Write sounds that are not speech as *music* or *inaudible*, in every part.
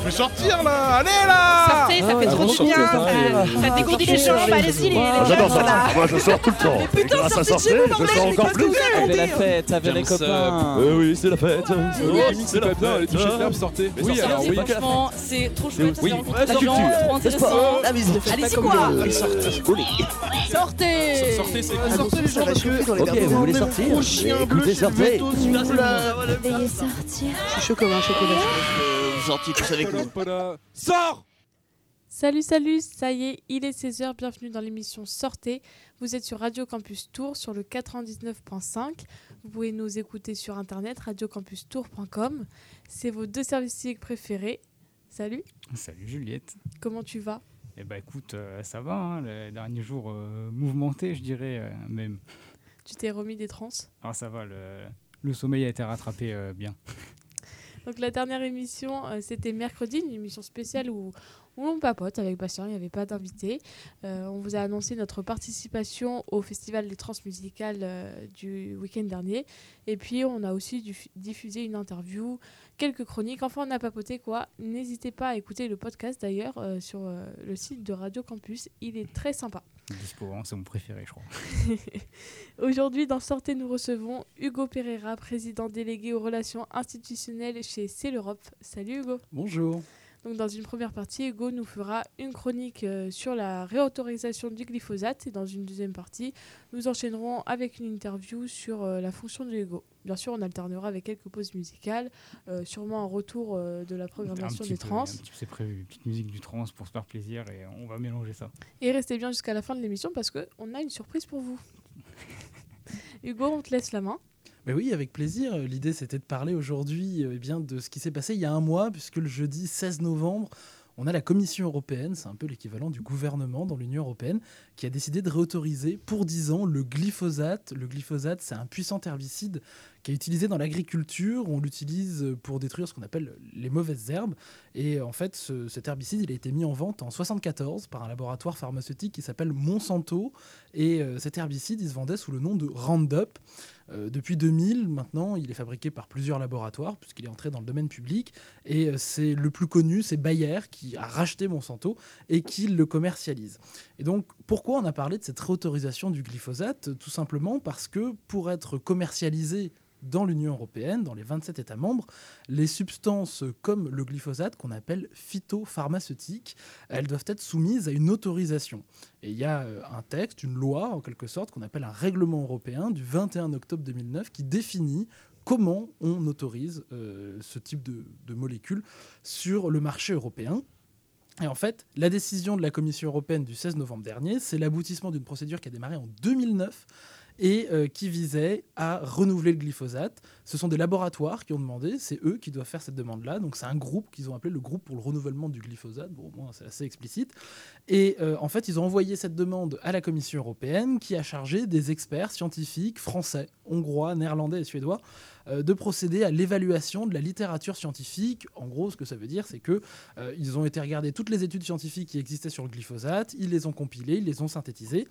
Je vais sortir là Allez là Sortez, ça fait trop du bien. Ça, ça dégourdit les jambes, allez-y les, les Ah, J'adore ça. Moi, je sors tout le temps. Et grâce à sortir, je sors encore plus. Avec la fête, avec les copains. Euh, oui, c'est la fête. C'est la bien, allez toucher de sortez Oui, alors oui. Franchement, c'est trop chouette, culture, trop intéressant. Allez-y quoi Sortez, Sortez c'est Sortez les gens parce que Ok, vous voulez sortir Écoutez, sortez. Veuillez sortir. je suis chaud comme un chocolat. Sortez tous avec nous. Sors Salut, salut, ça y est, il est 16h, bienvenue dans l'émission Sortez. Vous êtes sur Radio Campus Tour sur le 99.5. Vous pouvez nous écouter sur internet radiocampustour.com. C'est vos deux services civiques préférés. Salut, Salut Juliette. comment tu vas? Eh ben écoute, euh, ça va, hein, les derniers jours euh, mouvementés, je dirais euh, même. Tu t'es remis des trans Alors ça va, le, le sommeil a été rattrapé euh, bien. Donc la dernière émission, euh, c'était mercredi, une émission spéciale où, on papote avec Bastien, il n'y avait pas d'invité. Euh, on vous a annoncé notre participation au Festival des Transmusicales euh, du week-end dernier. Et puis on a aussi dif- diffusé une interview, quelques chroniques, enfin on a papoté quoi. N'hésitez pas à écouter le podcast d'ailleurs euh, sur le site de Radio Campus, il est très sympa. Dispo, hein, c'est mon préféré, je crois. *laughs* Aujourd'hui, dans Sortez, nous recevons Hugo Pereira, président délégué aux relations institutionnelles chez C'est l'Europe. Salut Hugo. Bonjour. Donc, dans une première partie, Hugo nous fera une chronique euh, sur la réautorisation du glyphosate et dans une deuxième partie, nous enchaînerons avec une interview sur euh, la fonction de Hugo. Bien sûr, on alternera avec quelques pauses musicales, euh, sûrement un retour euh, de la programmation des peu, trans. C'est prévu, une petite musique du trans pour se faire plaisir et on va mélanger ça. Et restez bien jusqu'à la fin de l'émission parce qu'on a une surprise pour vous. *laughs* Hugo, on te laisse la main. Mais oui, avec plaisir. L'idée, c'était de parler aujourd'hui euh, eh bien, de ce qui s'est passé il y a un mois, puisque le jeudi 16 novembre, on a la Commission européenne, c'est un peu l'équivalent du gouvernement dans l'Union européenne, qui a décidé de réautoriser pour 10 ans le glyphosate. Le glyphosate, c'est un puissant herbicide qui est utilisé dans l'agriculture. On l'utilise pour détruire ce qu'on appelle les mauvaises herbes. Et en fait, ce- cet herbicide, il a été mis en vente en 74 par un laboratoire pharmaceutique qui s'appelle Monsanto. Et euh, cet herbicide, il se vendait sous le nom de Roundup. Euh, depuis 2000, maintenant, il est fabriqué par plusieurs laboratoires, puisqu'il est entré dans le domaine public. Et euh, c'est le plus connu, c'est Bayer, qui a racheté Monsanto et qui le commercialise. Et donc, pourquoi on a parlé de cette réautorisation du glyphosate? Tout simplement parce que pour être commercialisé dans l'Union européenne, dans les 27 États membres, les substances comme le glyphosate, qu'on appelle phytopharmaceutiques, elles doivent être soumises à une autorisation. Et il y a euh, un texte, une loi en quelque sorte, qu'on appelle un règlement européen du 21 octobre 2009 qui définit comment on autorise euh, ce type de, de molécules sur le marché européen. Et en fait, la décision de la Commission européenne du 16 novembre dernier, c'est l'aboutissement d'une procédure qui a démarré en 2009 et euh, qui visait à renouveler le glyphosate. Ce sont des laboratoires qui ont demandé, c'est eux qui doivent faire cette demande-là. Donc c'est un groupe qu'ils ont appelé le groupe pour le renouvellement du glyphosate. Bon, au moins c'est assez explicite. Et euh, en fait, ils ont envoyé cette demande à la Commission européenne qui a chargé des experts scientifiques français, hongrois, néerlandais et suédois euh, de procéder à l'évaluation de la littérature scientifique. En gros, ce que ça veut dire, c'est que ils ont été regarder toutes les études scientifiques qui existaient sur le glyphosate, ils les ont compilées, ils les ont synthétisées,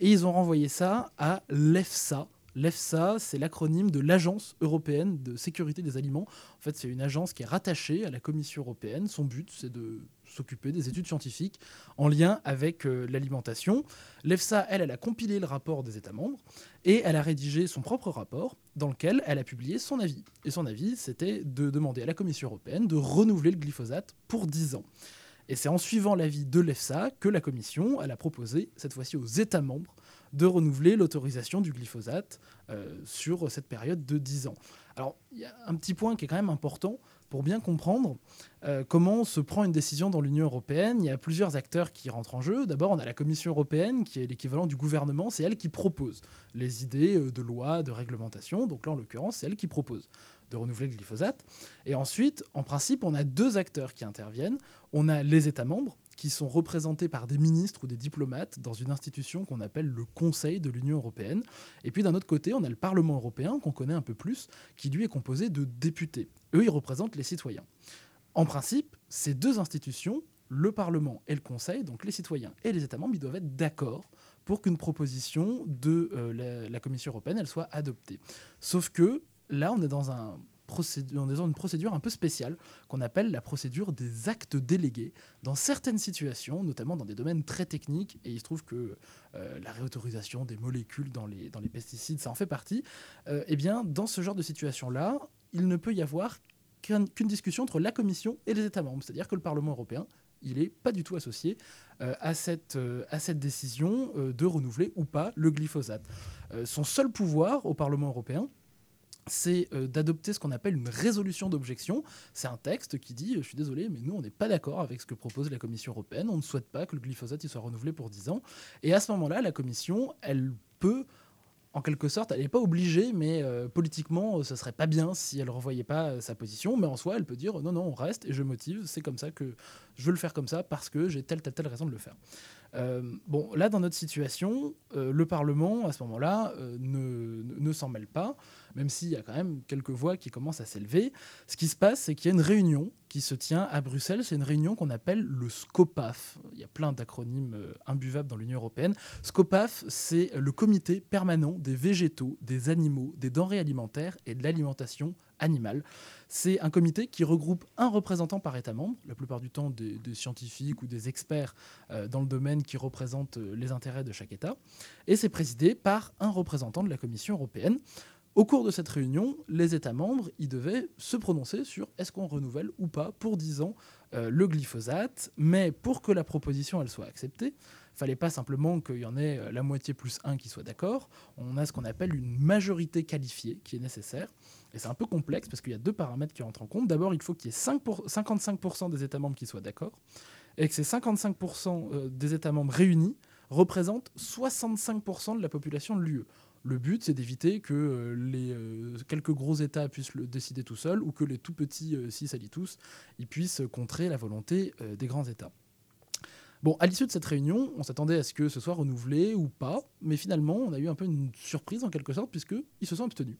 et ils ont renvoyé ça à l'EFSA. L'EFSA, c'est l'acronyme de l'Agence européenne de sécurité des aliments. En fait, c'est une agence qui est rattachée à la Commission européenne. Son but, c'est de s'occuper des études scientifiques en lien avec euh, l'alimentation. L'EFSA, elle, elle a compilé le rapport des États membres et elle a rédigé son propre rapport dans lequel elle a publié son avis. Et son avis, c'était de demander à la Commission européenne de renouveler le glyphosate pour 10 ans. Et c'est en suivant l'avis de l'EFSA que la Commission a proposé, cette fois-ci aux États membres, de renouveler l'autorisation du glyphosate euh, sur cette période de 10 ans. Alors, il y a un petit point qui est quand même important pour bien comprendre euh, comment se prend une décision dans l'Union européenne. Il y a plusieurs acteurs qui rentrent en jeu. D'abord, on a la Commission européenne, qui est l'équivalent du gouvernement. C'est elle qui propose les idées euh, de loi, de réglementation. Donc là, en l'occurrence, c'est elle qui propose de renouveler le glyphosate. Et ensuite, en principe, on a deux acteurs qui interviennent. On a les États membres, qui sont représentés par des ministres ou des diplomates dans une institution qu'on appelle le Conseil de l'Union européenne. Et puis d'un autre côté, on a le Parlement européen, qu'on connaît un peu plus, qui lui est composé de députés. Eux, ils représentent les citoyens. En principe, ces deux institutions, le Parlement et le Conseil, donc les citoyens et les États membres, ils doivent être d'accord pour qu'une proposition de euh, la, Commission européenne soit adoptée. Sauf que là, on est dans une procédure un peu spéciale qu'on appelle la procédure des actes délégués. Dans certaines situations, notamment dans des domaines très techniques, et il se trouve que euh, la réautorisation des molécules dans les, pesticides, ça en fait partie, euh, eh bien, dans ce genre de situation-là, il ne peut y avoir qu'un- qu'une discussion entre la Commission et les États membres. C'est-à-dire que le Parlement européen, il n'est pas du tout associé euh, à, cette, décision de renouveler ou pas le glyphosate. Son seul pouvoir au Parlement européen, c'est euh, d'adopter ce qu'on appelle une résolution d'objection. C'est un texte qui dit, euh, je suis désolé, mais nous, on n'est pas d'accord avec ce que propose la Commission européenne, on ne souhaite pas que le glyphosate il soit renouvelé pour 10 ans. Et à ce moment-là, la Commission, elle peut, en quelque sorte, elle n'est pas obligée, mais euh, politiquement, ce serait pas bien si elle ne revoyait pas sa position, mais en soi, elle peut dire, non, non, on reste, et je motive, c'est comme ça que je veux le faire comme ça, parce que j'ai telle, telle, telle raison de le faire. Euh, bon, là, dans notre situation, euh, le Parlement, à ce moment-là, euh, ne, ne, s'en mêle pas, même s'il y a quand même quelques voix qui commencent à s'élever. Ce qui se passe, c'est qu'il y a une réunion qui se tient à Bruxelles. C'est une réunion qu'on appelle le SCOPAF. Il y a plein d'acronymes imbuvables dans l'Union européenne. SCOPAF, c'est le comité permanent des végétaux, des animaux, des denrées alimentaires et de l'alimentation animale. C'est un comité qui regroupe un représentant par État membre, la plupart du temps des, scientifiques ou des experts euh, dans le domaine qui représentent euh, les intérêts de chaque État. Et c'est présidé par un représentant de la Commission européenne. Au cours de cette réunion, les États membres ils devaient se prononcer sur est-ce qu'on renouvelle ou pas pour 10 ans euh, le glyphosate. Mais pour que la proposition soit acceptée, fallait pas simplement qu'il y en ait euh, la moitié plus un qui soit d'accord. On a ce qu'on appelle une majorité qualifiée qui est nécessaire. Et c'est un peu complexe parce qu'il y a deux paramètres qui rentrent en compte. D'abord, il faut qu'il y ait 5 pour- 55% des États membres qui soient d'accord. Et que ces 55% euh, des États membres réunis représentent 65% de la population de l'UE. Le but, c'est d'éviter que euh, quelques gros États puissent le décider tout seuls ou que les tout petits, euh, s'ils s'allient tous, ils puissent contrer la volonté des grands États. Bon, à l'issue de cette réunion, on s'attendait à ce que ce soit renouvelé ou pas, mais finalement, on a eu un peu une surprise en quelque sorte, puisqu'ils se sont abstenus.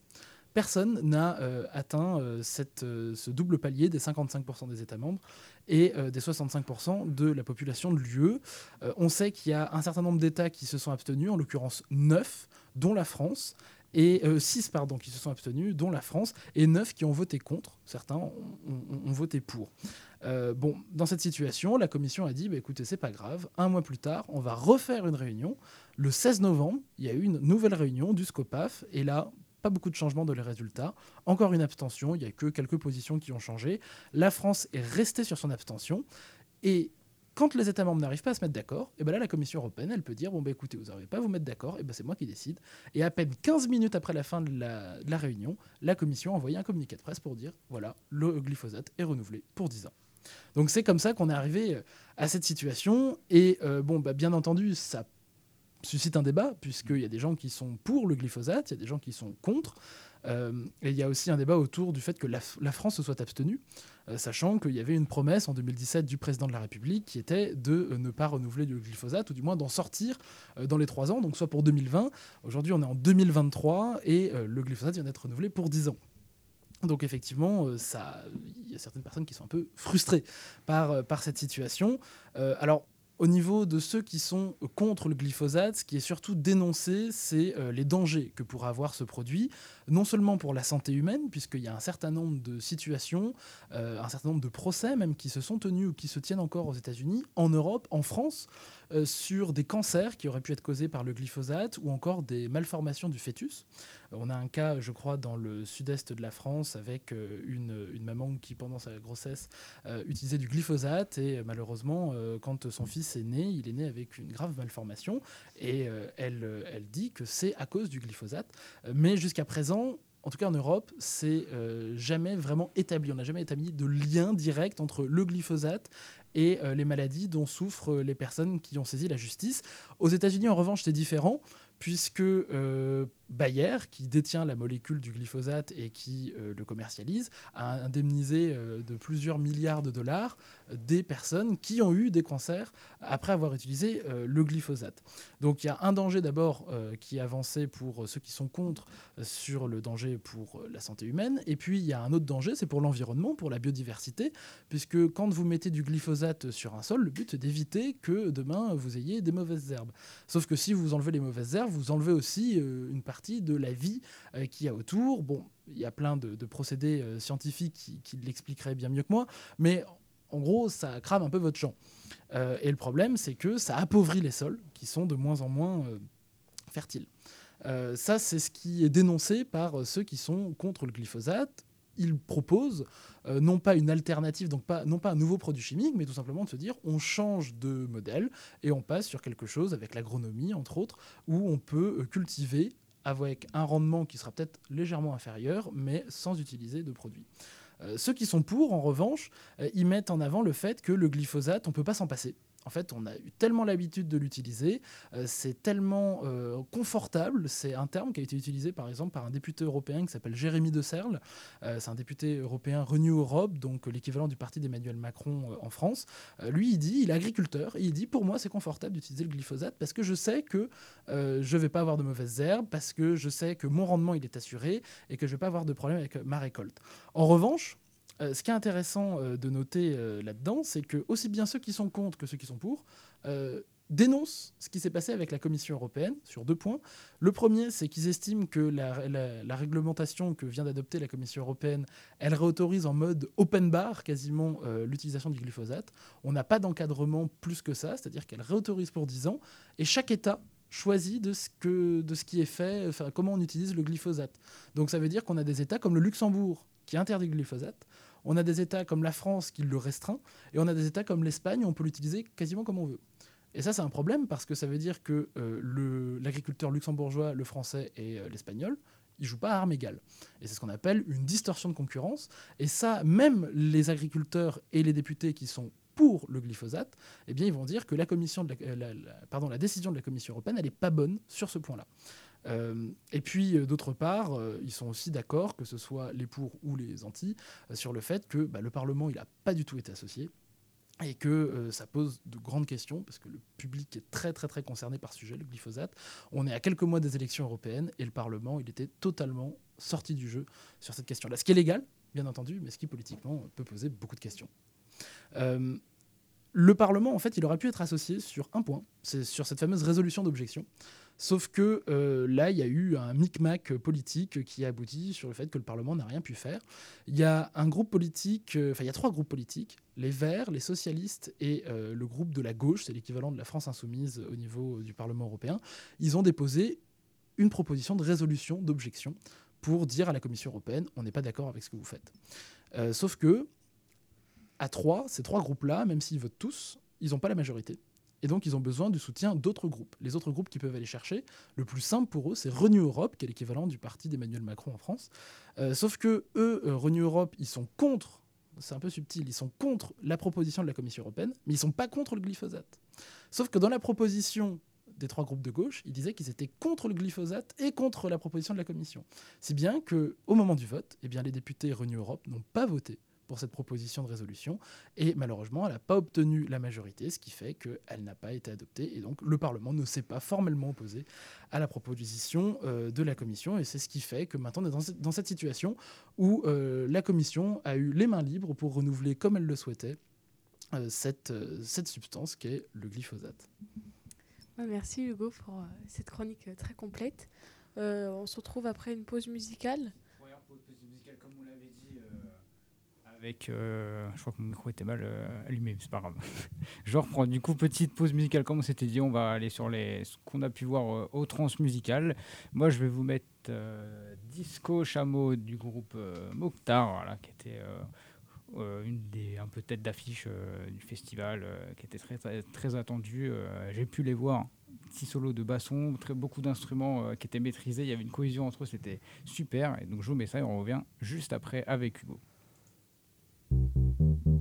Personne n'a euh, atteint euh, euh, ce double palier des 55% des États membres et des 65% de la population de l'UE. On sait qu'il y a un certain nombre d'États qui se sont abstenus, en l'occurrence 9, dont la France, et 6 pardon, qui se sont abstenus, dont la France, et 9 qui ont voté contre. Certains ont voté pour. Euh, bon, dans cette situation, la Commission a dit bah, écoutez, c'est pas grave. Un mois plus tard, on va refaire une réunion. Le 16 novembre, il y a eu une nouvelle réunion du SCOPAF, et là, pas beaucoup de changements dans les résultats. Encore une abstention, il n'y a que quelques positions qui ont changé. La France est restée sur son abstention. Et quand les États membres n'arrivent pas à se mettre d'accord, et ben là, la Commission européenne, elle peut dire bon, bah, écoutez, vous n'arrivez pas à vous mettre d'accord, et ben c'est moi qui décide. Et à peine 15 minutes après la fin de la, réunion, la Commission a envoyé un communiqué de presse pour dire voilà, le glyphosate est renouvelé pour 10 ans. Donc c'est comme ça qu'on est arrivé euh, à cette situation. Et euh, bah, bien entendu, ça suscite un débat, puisqu'il y a des gens qui sont pour le glyphosate, il y a des gens qui sont contre. Euh, et il y a aussi un débat autour du fait que la, France se soit abstenue, sachant qu'il y avait une promesse en 2017 du président de la République qui était de euh, ne pas renouveler le glyphosate, ou du moins d'en sortir euh, dans les trois ans, donc soit pour 2020. Aujourd'hui, on est en 2023 et euh, le glyphosate vient d'être renouvelé pour 10 ans. Donc effectivement, euh, il y a certaines personnes qui sont un peu frustrées par, euh, cette situation. Euh, alors, au niveau de ceux qui sont contre le glyphosate, ce qui est surtout dénoncé, c'est euh, les dangers que pourra avoir ce produit, non seulement pour la santé humaine, puisqu'il y a un certain nombre de situations, euh, un certain nombre de procès même qui se sont tenus ou qui se tiennent encore aux États-Unis, en Europe, en France, euh, sur des cancers qui auraient pu être causés par le glyphosate ou encore des malformations du fœtus. Euh, On a un cas, je crois, dans le sud-est de la France avec euh, une, une maman qui, pendant sa grossesse, utilisait du glyphosate et malheureusement, quand son fils est né, il est né avec une grave malformation et elle, elle dit que c'est à cause du glyphosate. Mais jusqu'à présent, en tout cas en Europe, c'est jamais vraiment établi. On n'a jamais établi de lien direct entre le glyphosate et euh, les maladies dont souffrent euh, les personnes qui ont saisi la justice. Aux États-Unis, en revanche, c'est différent puisque euh, Bayer, qui détient la molécule du glyphosate et qui euh, le commercialise, a indemnisé euh, de plusieurs milliards de dollars euh, des personnes qui ont eu des cancers après avoir utilisé le glyphosate. Donc il y a un danger d'abord qui est avancé pour ceux qui sont contre sur le danger pour la santé humaine, et puis il y a un autre danger, c'est pour l'environnement, pour la biodiversité, puisque quand vous mettez du glyphosate sur un sol, le but est d'éviter que demain vous ayez des mauvaises herbes. Sauf que si vous enlevez les mauvaises herbes, vous enlevez aussi une partie partie de la vie euh, qu'il y a autour. Bon, il y a plein de, procédés euh, scientifiques qui, l'expliqueraient bien mieux que moi, mais en gros, ça crame un peu votre champ. Euh, et le problème, c'est que ça appauvrit les sols, qui sont de moins en moins euh, fertiles. Ça, c'est ce qui est dénoncé par ceux qui sont contre le glyphosate. Ils proposent non pas une alternative, donc pas, non pas un nouveau produit chimique, mais tout simplement de se dire on change de modèle et on passe sur quelque chose avec l'agronomie, entre autres, où on peut cultiver avec un rendement qui sera peut-être légèrement inférieur, mais sans utiliser de produits. Euh, ceux qui sont pour, en revanche, euh, ils mettent en avant le fait que le glyphosate, on ne peut pas s'en passer. En fait, on a eu tellement l'habitude de l'utiliser, euh, c'est tellement euh, confortable. C'est un terme qui a été utilisé par exemple par un député européen qui s'appelle Jérémy de Serle. Euh, c'est un député européen Renew Europe, donc l'équivalent du parti d'Emmanuel Macron en France. Lui, il dit, il est agriculteur, il dit pour moi c'est confortable d'utiliser le glyphosate parce que je sais que je ne vais pas avoir de mauvaises herbes, parce que je sais que mon rendement il est assuré et que je ne vais pas avoir de problème avec ma récolte. En revanche, euh, ce qui est intéressant euh, de noter euh, là-dedans, c'est que aussi bien ceux qui sont contre que ceux qui sont pour dénoncent ce qui s'est passé avec la Commission européenne sur deux points. Le premier, c'est qu'ils estiment que la, réglementation que vient d'adopter la Commission européenne, elle réautorise en mode open bar quasiment l'utilisation du glyphosate. On n'a pas d'encadrement plus que ça, c'est-à-dire qu'elle réautorise pour 10 ans et chaque État choisit de ce, qui est fait, comment on utilise le glyphosate. Donc ça veut dire qu'on a des États comme le Luxembourg qui interdit le glyphosate, on a des États comme la France qui le restreint, et on a des États comme l'Espagne où on peut l'utiliser quasiment comme on veut. Et ça, c'est un problème parce que ça veut dire que euh, l'agriculteur luxembourgeois, le français et euh, l'espagnol, ils jouent pas à armes égales. Et c'est ce qu'on appelle une distorsion de concurrence. Et ça, même les agriculteurs et les députés qui sont pour le glyphosate, eh bien, ils vont dire que la décision de la Commission européenne, elle n'est pas bonne sur ce point-là. Euh, et puis, euh, d'autre part, euh, ils sont aussi d'accord, que ce soit les pour ou les anti, sur le fait que bah, le Parlement, il n'a pas du tout été associé et que ça pose de grandes questions parce que le public est très très très concerné par ce sujet, le glyphosate. On est à quelques mois des élections européennes et le Parlement, il était totalement sorti du jeu sur cette question-là. Ce qui est légal, bien entendu, mais ce qui politiquement peut poser beaucoup de questions. Le Parlement, en fait, il aurait pu être associé sur un point, c'est sur cette fameuse résolution d'objection. Sauf que euh, là, il y a eu un micmac politique qui a abouti sur le fait que le Parlement n'a rien pu faire. Il y a un groupe politique, euh, enfin, il y a trois groupes politiques les Verts, les socialistes et euh, le groupe de la gauche, c'est l'équivalent de la France insoumise au niveau du Parlement européen. Ils ont déposé une proposition de résolution d'objection pour dire à la Commission européenne on n'est pas d'accord avec ce que vous faites. Sauf que, à trois, ces trois groupes-là, même s'ils votent tous, ils n'ont pas la majorité. Et donc, ils ont besoin du soutien d'autres groupes. Les autres groupes qui peuvent aller chercher, le plus simple pour eux, c'est Renew Europe, qui est l'équivalent du parti d'Emmanuel Macron en France. Euh, sauf que eux, euh, Renew Europe, ils sont contre, c'est un peu subtil, ils sont contre la proposition de la Commission européenne, mais ils sont pas contre le glyphosate. Sauf que dans la proposition des trois groupes de gauche, ils disaient qu'ils étaient contre le glyphosate et contre la proposition de la Commission. Si bien que, au moment du vote, eh bien, les députés Renew Europe n'ont pas voté pour cette proposition de résolution et malheureusement elle n'a pas obtenu la majorité, ce qui fait qu'elle n'a pas été adoptée et donc le Parlement ne s'est pas formellement opposé à la proposition euh, de la Commission et c'est ce qui fait que maintenant on est dans cette, situation où euh, la Commission a eu les mains libres pour renouveler comme elle le souhaitait euh, cette, cette substance qui est le glyphosate. Merci Hugo pour cette chronique très complète. On se retrouve après une pause musicale. comme on l'avait dit, euh, je crois que mon micro était mal euh, allumé, c'est pas grave. *laughs* je reprends. Du coup, petite pause musicale, comme on s'était dit, on va aller sur ce qu'on a pu voir euh, au trans musical. Moi, je vais vous mettre euh, Disco Chameau du groupe euh, Mokhtar, qui était. une des un peu tête d'affiche du festival qui était très très, très J'ai pu les voir, petit solo de basson, beaucoup d'instruments qui étaient maîtrisés. Il y avait une cohésion entre eux, c'était super. Et donc je vous mets ça et on revient juste après avec Hugo. Thank you.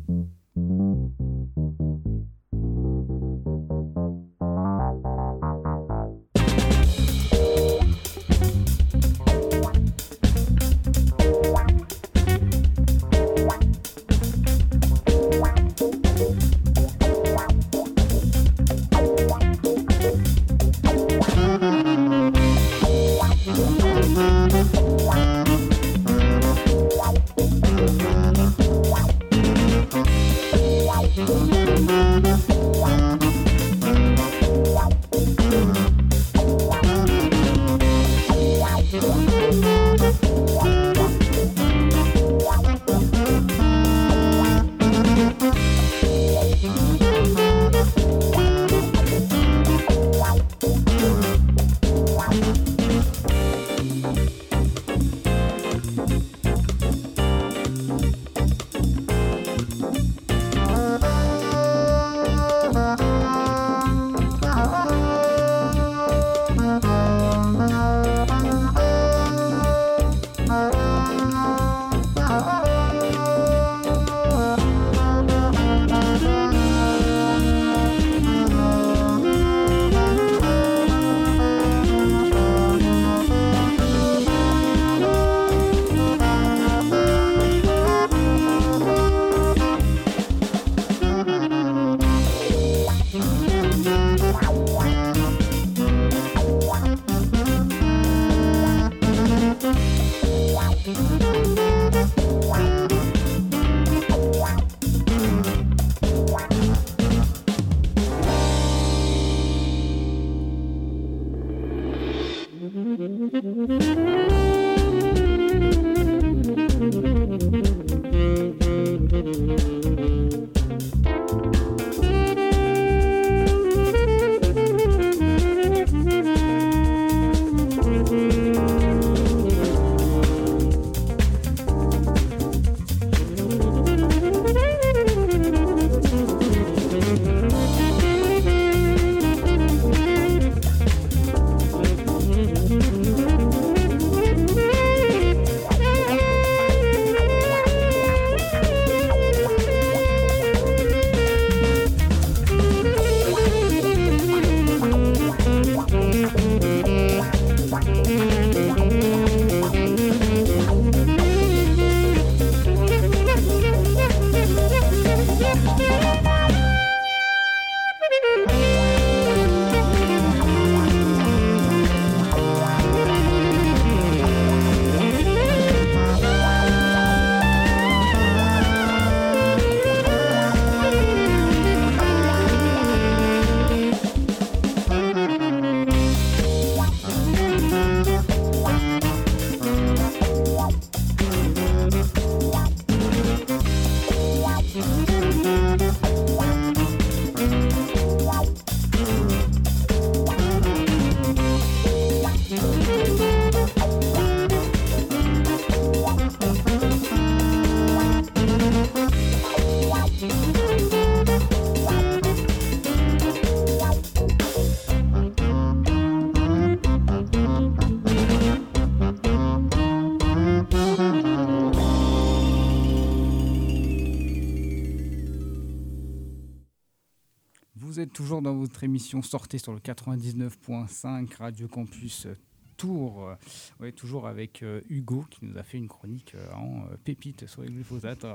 Émission Sortez sur le 99.5 Radio Campus Tour. Ouais, toujours avec euh, Hugo qui nous a fait une chronique euh, en euh, pépite sur les glyphosates.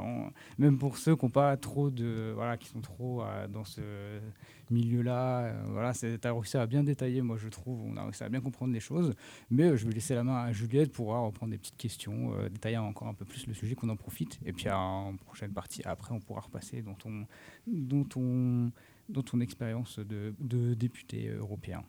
même pour ceux qui n'ont pas trop de. Voilà, qui sont trop dans ce milieu-là. voilà, tu as réussi à bien détailler, moi je trouve. On a réussi à bien comprendre les choses. Mais je vais laisser la main à Juliette pour reprendre des petites questions, détailler encore un peu plus le sujet, qu'on en profite. Et puis en prochaine partie, après, on pourra repasser dans ton. Dont on dans ton expérience de, de, député européen.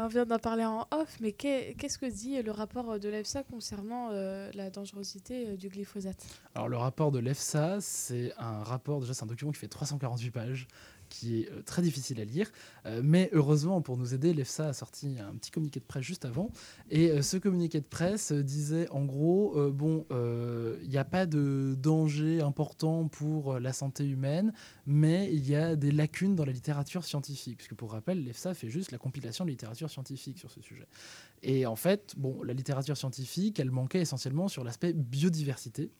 On vient d'en parler en off, mais qu'est-ce que dit le rapport de l'EFSA concernant euh, la dangerosité euh, du glyphosate? Alors le rapport de l'EFSA, c'est un rapport, déjà c'est un document qui fait 348 pages, qui est euh, très difficile à lire. Euh, mais heureusement, pour nous aider, l'EFSA a sorti un petit communiqué de presse juste avant. Et euh, ce communiqué de presse disait en gros, bon, il n'y a pas de danger important pour la santé humaine, mais il y a des lacunes dans la littérature scientifique. Puisque pour rappel, l'EFSA fait juste la compilation de littérature scientifique sur ce sujet. Et en fait, bon, la littérature scientifique, elle manquait essentiellement sur l'aspect biodiversité.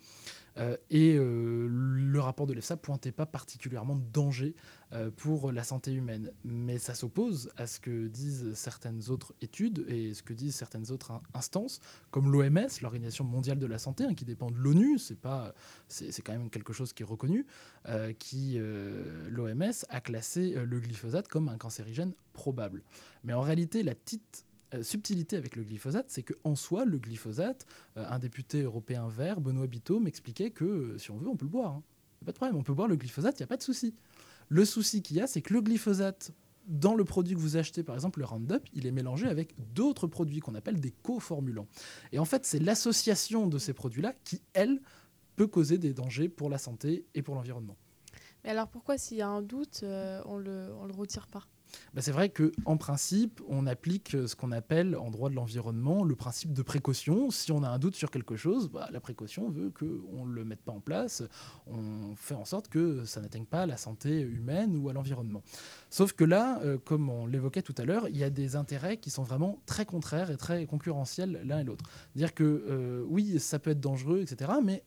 Euh, et euh, le rapport de l'EFSA pointait pas particulièrement de danger euh, pour la santé humaine. Mais ça s'oppose à ce que disent certaines autres études et ce que disent certaines autres instances, comme l'OMS, l'Organisation mondiale de la santé, hein, qui dépend de l'ONU, c'est pas, c'est quand même quelque chose qui est reconnu, qui l'OMS a classé le glyphosate comme un cancérigène probable. Mais en réalité, la petite subtilité avec le glyphosate, c'est qu'en soi, le glyphosate, euh, un député européen vert, Benoît Biteau, m'expliquait que euh, si on veut, on peut le boire. Hein. Pas de problème, on peut boire le glyphosate, il n'y a pas de souci. Le souci qu'il y a, c'est que le glyphosate, dans le produit que vous achetez, par exemple le Roundup, il est mélangé avec d'autres produits qu'on appelle des coformulants. Et en fait, c'est l'association de ces produits-là qui, elle, peut causer des dangers pour la santé et pour l'environnement. Mais alors pourquoi, s'il y a un doute, on ne le retire pas? Bah, C'est vrai qu'en principe, on applique ce qu'on appelle en droit de l'environnement le principe de précaution. Si on a un doute sur quelque chose, bah, la précaution veut qu'on ne le mette pas en place, on fait en sorte que ça n'atteigne pas la santé humaine ou à l'environnement. Sauf que là, euh, comme on l'évoquait tout à l'heure, il y a des intérêts qui sont vraiment très contraires et très concurrentiels l'un et l'autre. Dire que euh, oui, ça peut être dangereux, etc., mais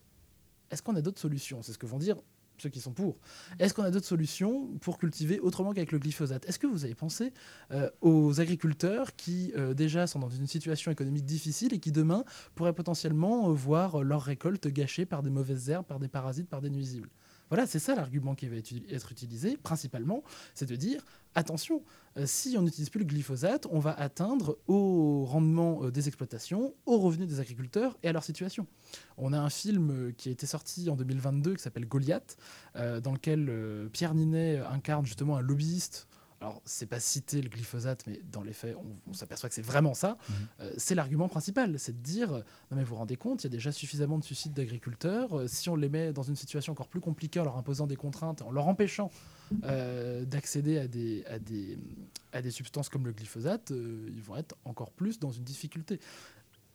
est-ce qu'on a d'autres solutions? C'est ce que vont dire ceux qui sont pour. Est-ce qu'on a d'autres solutions pour cultiver autrement qu'avec le glyphosate? Est-ce que vous avez pensé euh, aux agriculteurs qui euh, déjà sont dans une situation économique difficile et qui demain pourraient potentiellement euh, voir leur récolte gâchée par des mauvaises herbes, par des parasites, par des nuisibles? Voilà, c'est ça l'argument qui va être utilisé principalement, c'est de dire attention, si on n'utilise plus le glyphosate, on va atteindre au rendement des exploitations, aux revenus des agriculteurs et à leur situation. On a un film qui a été sorti en 2022 qui s'appelle Goliath, dans lequel Pierre Ninet incarne justement un lobbyiste alors c'est pas citer le glyphosate, mais dans les faits, on, s'aperçoit que c'est vraiment ça. Mhm. Euh, c'est l'argument principal, c'est de dire, non mais vous vous rendez compte, il y a déjà suffisamment de suicides d'agriculteurs. Euh, si on les met dans une situation encore plus compliquée en leur imposant des contraintes, en leur empêchant euh, d'accéder à des, à, des, à des substances comme le glyphosate, ils vont être encore plus dans une difficulté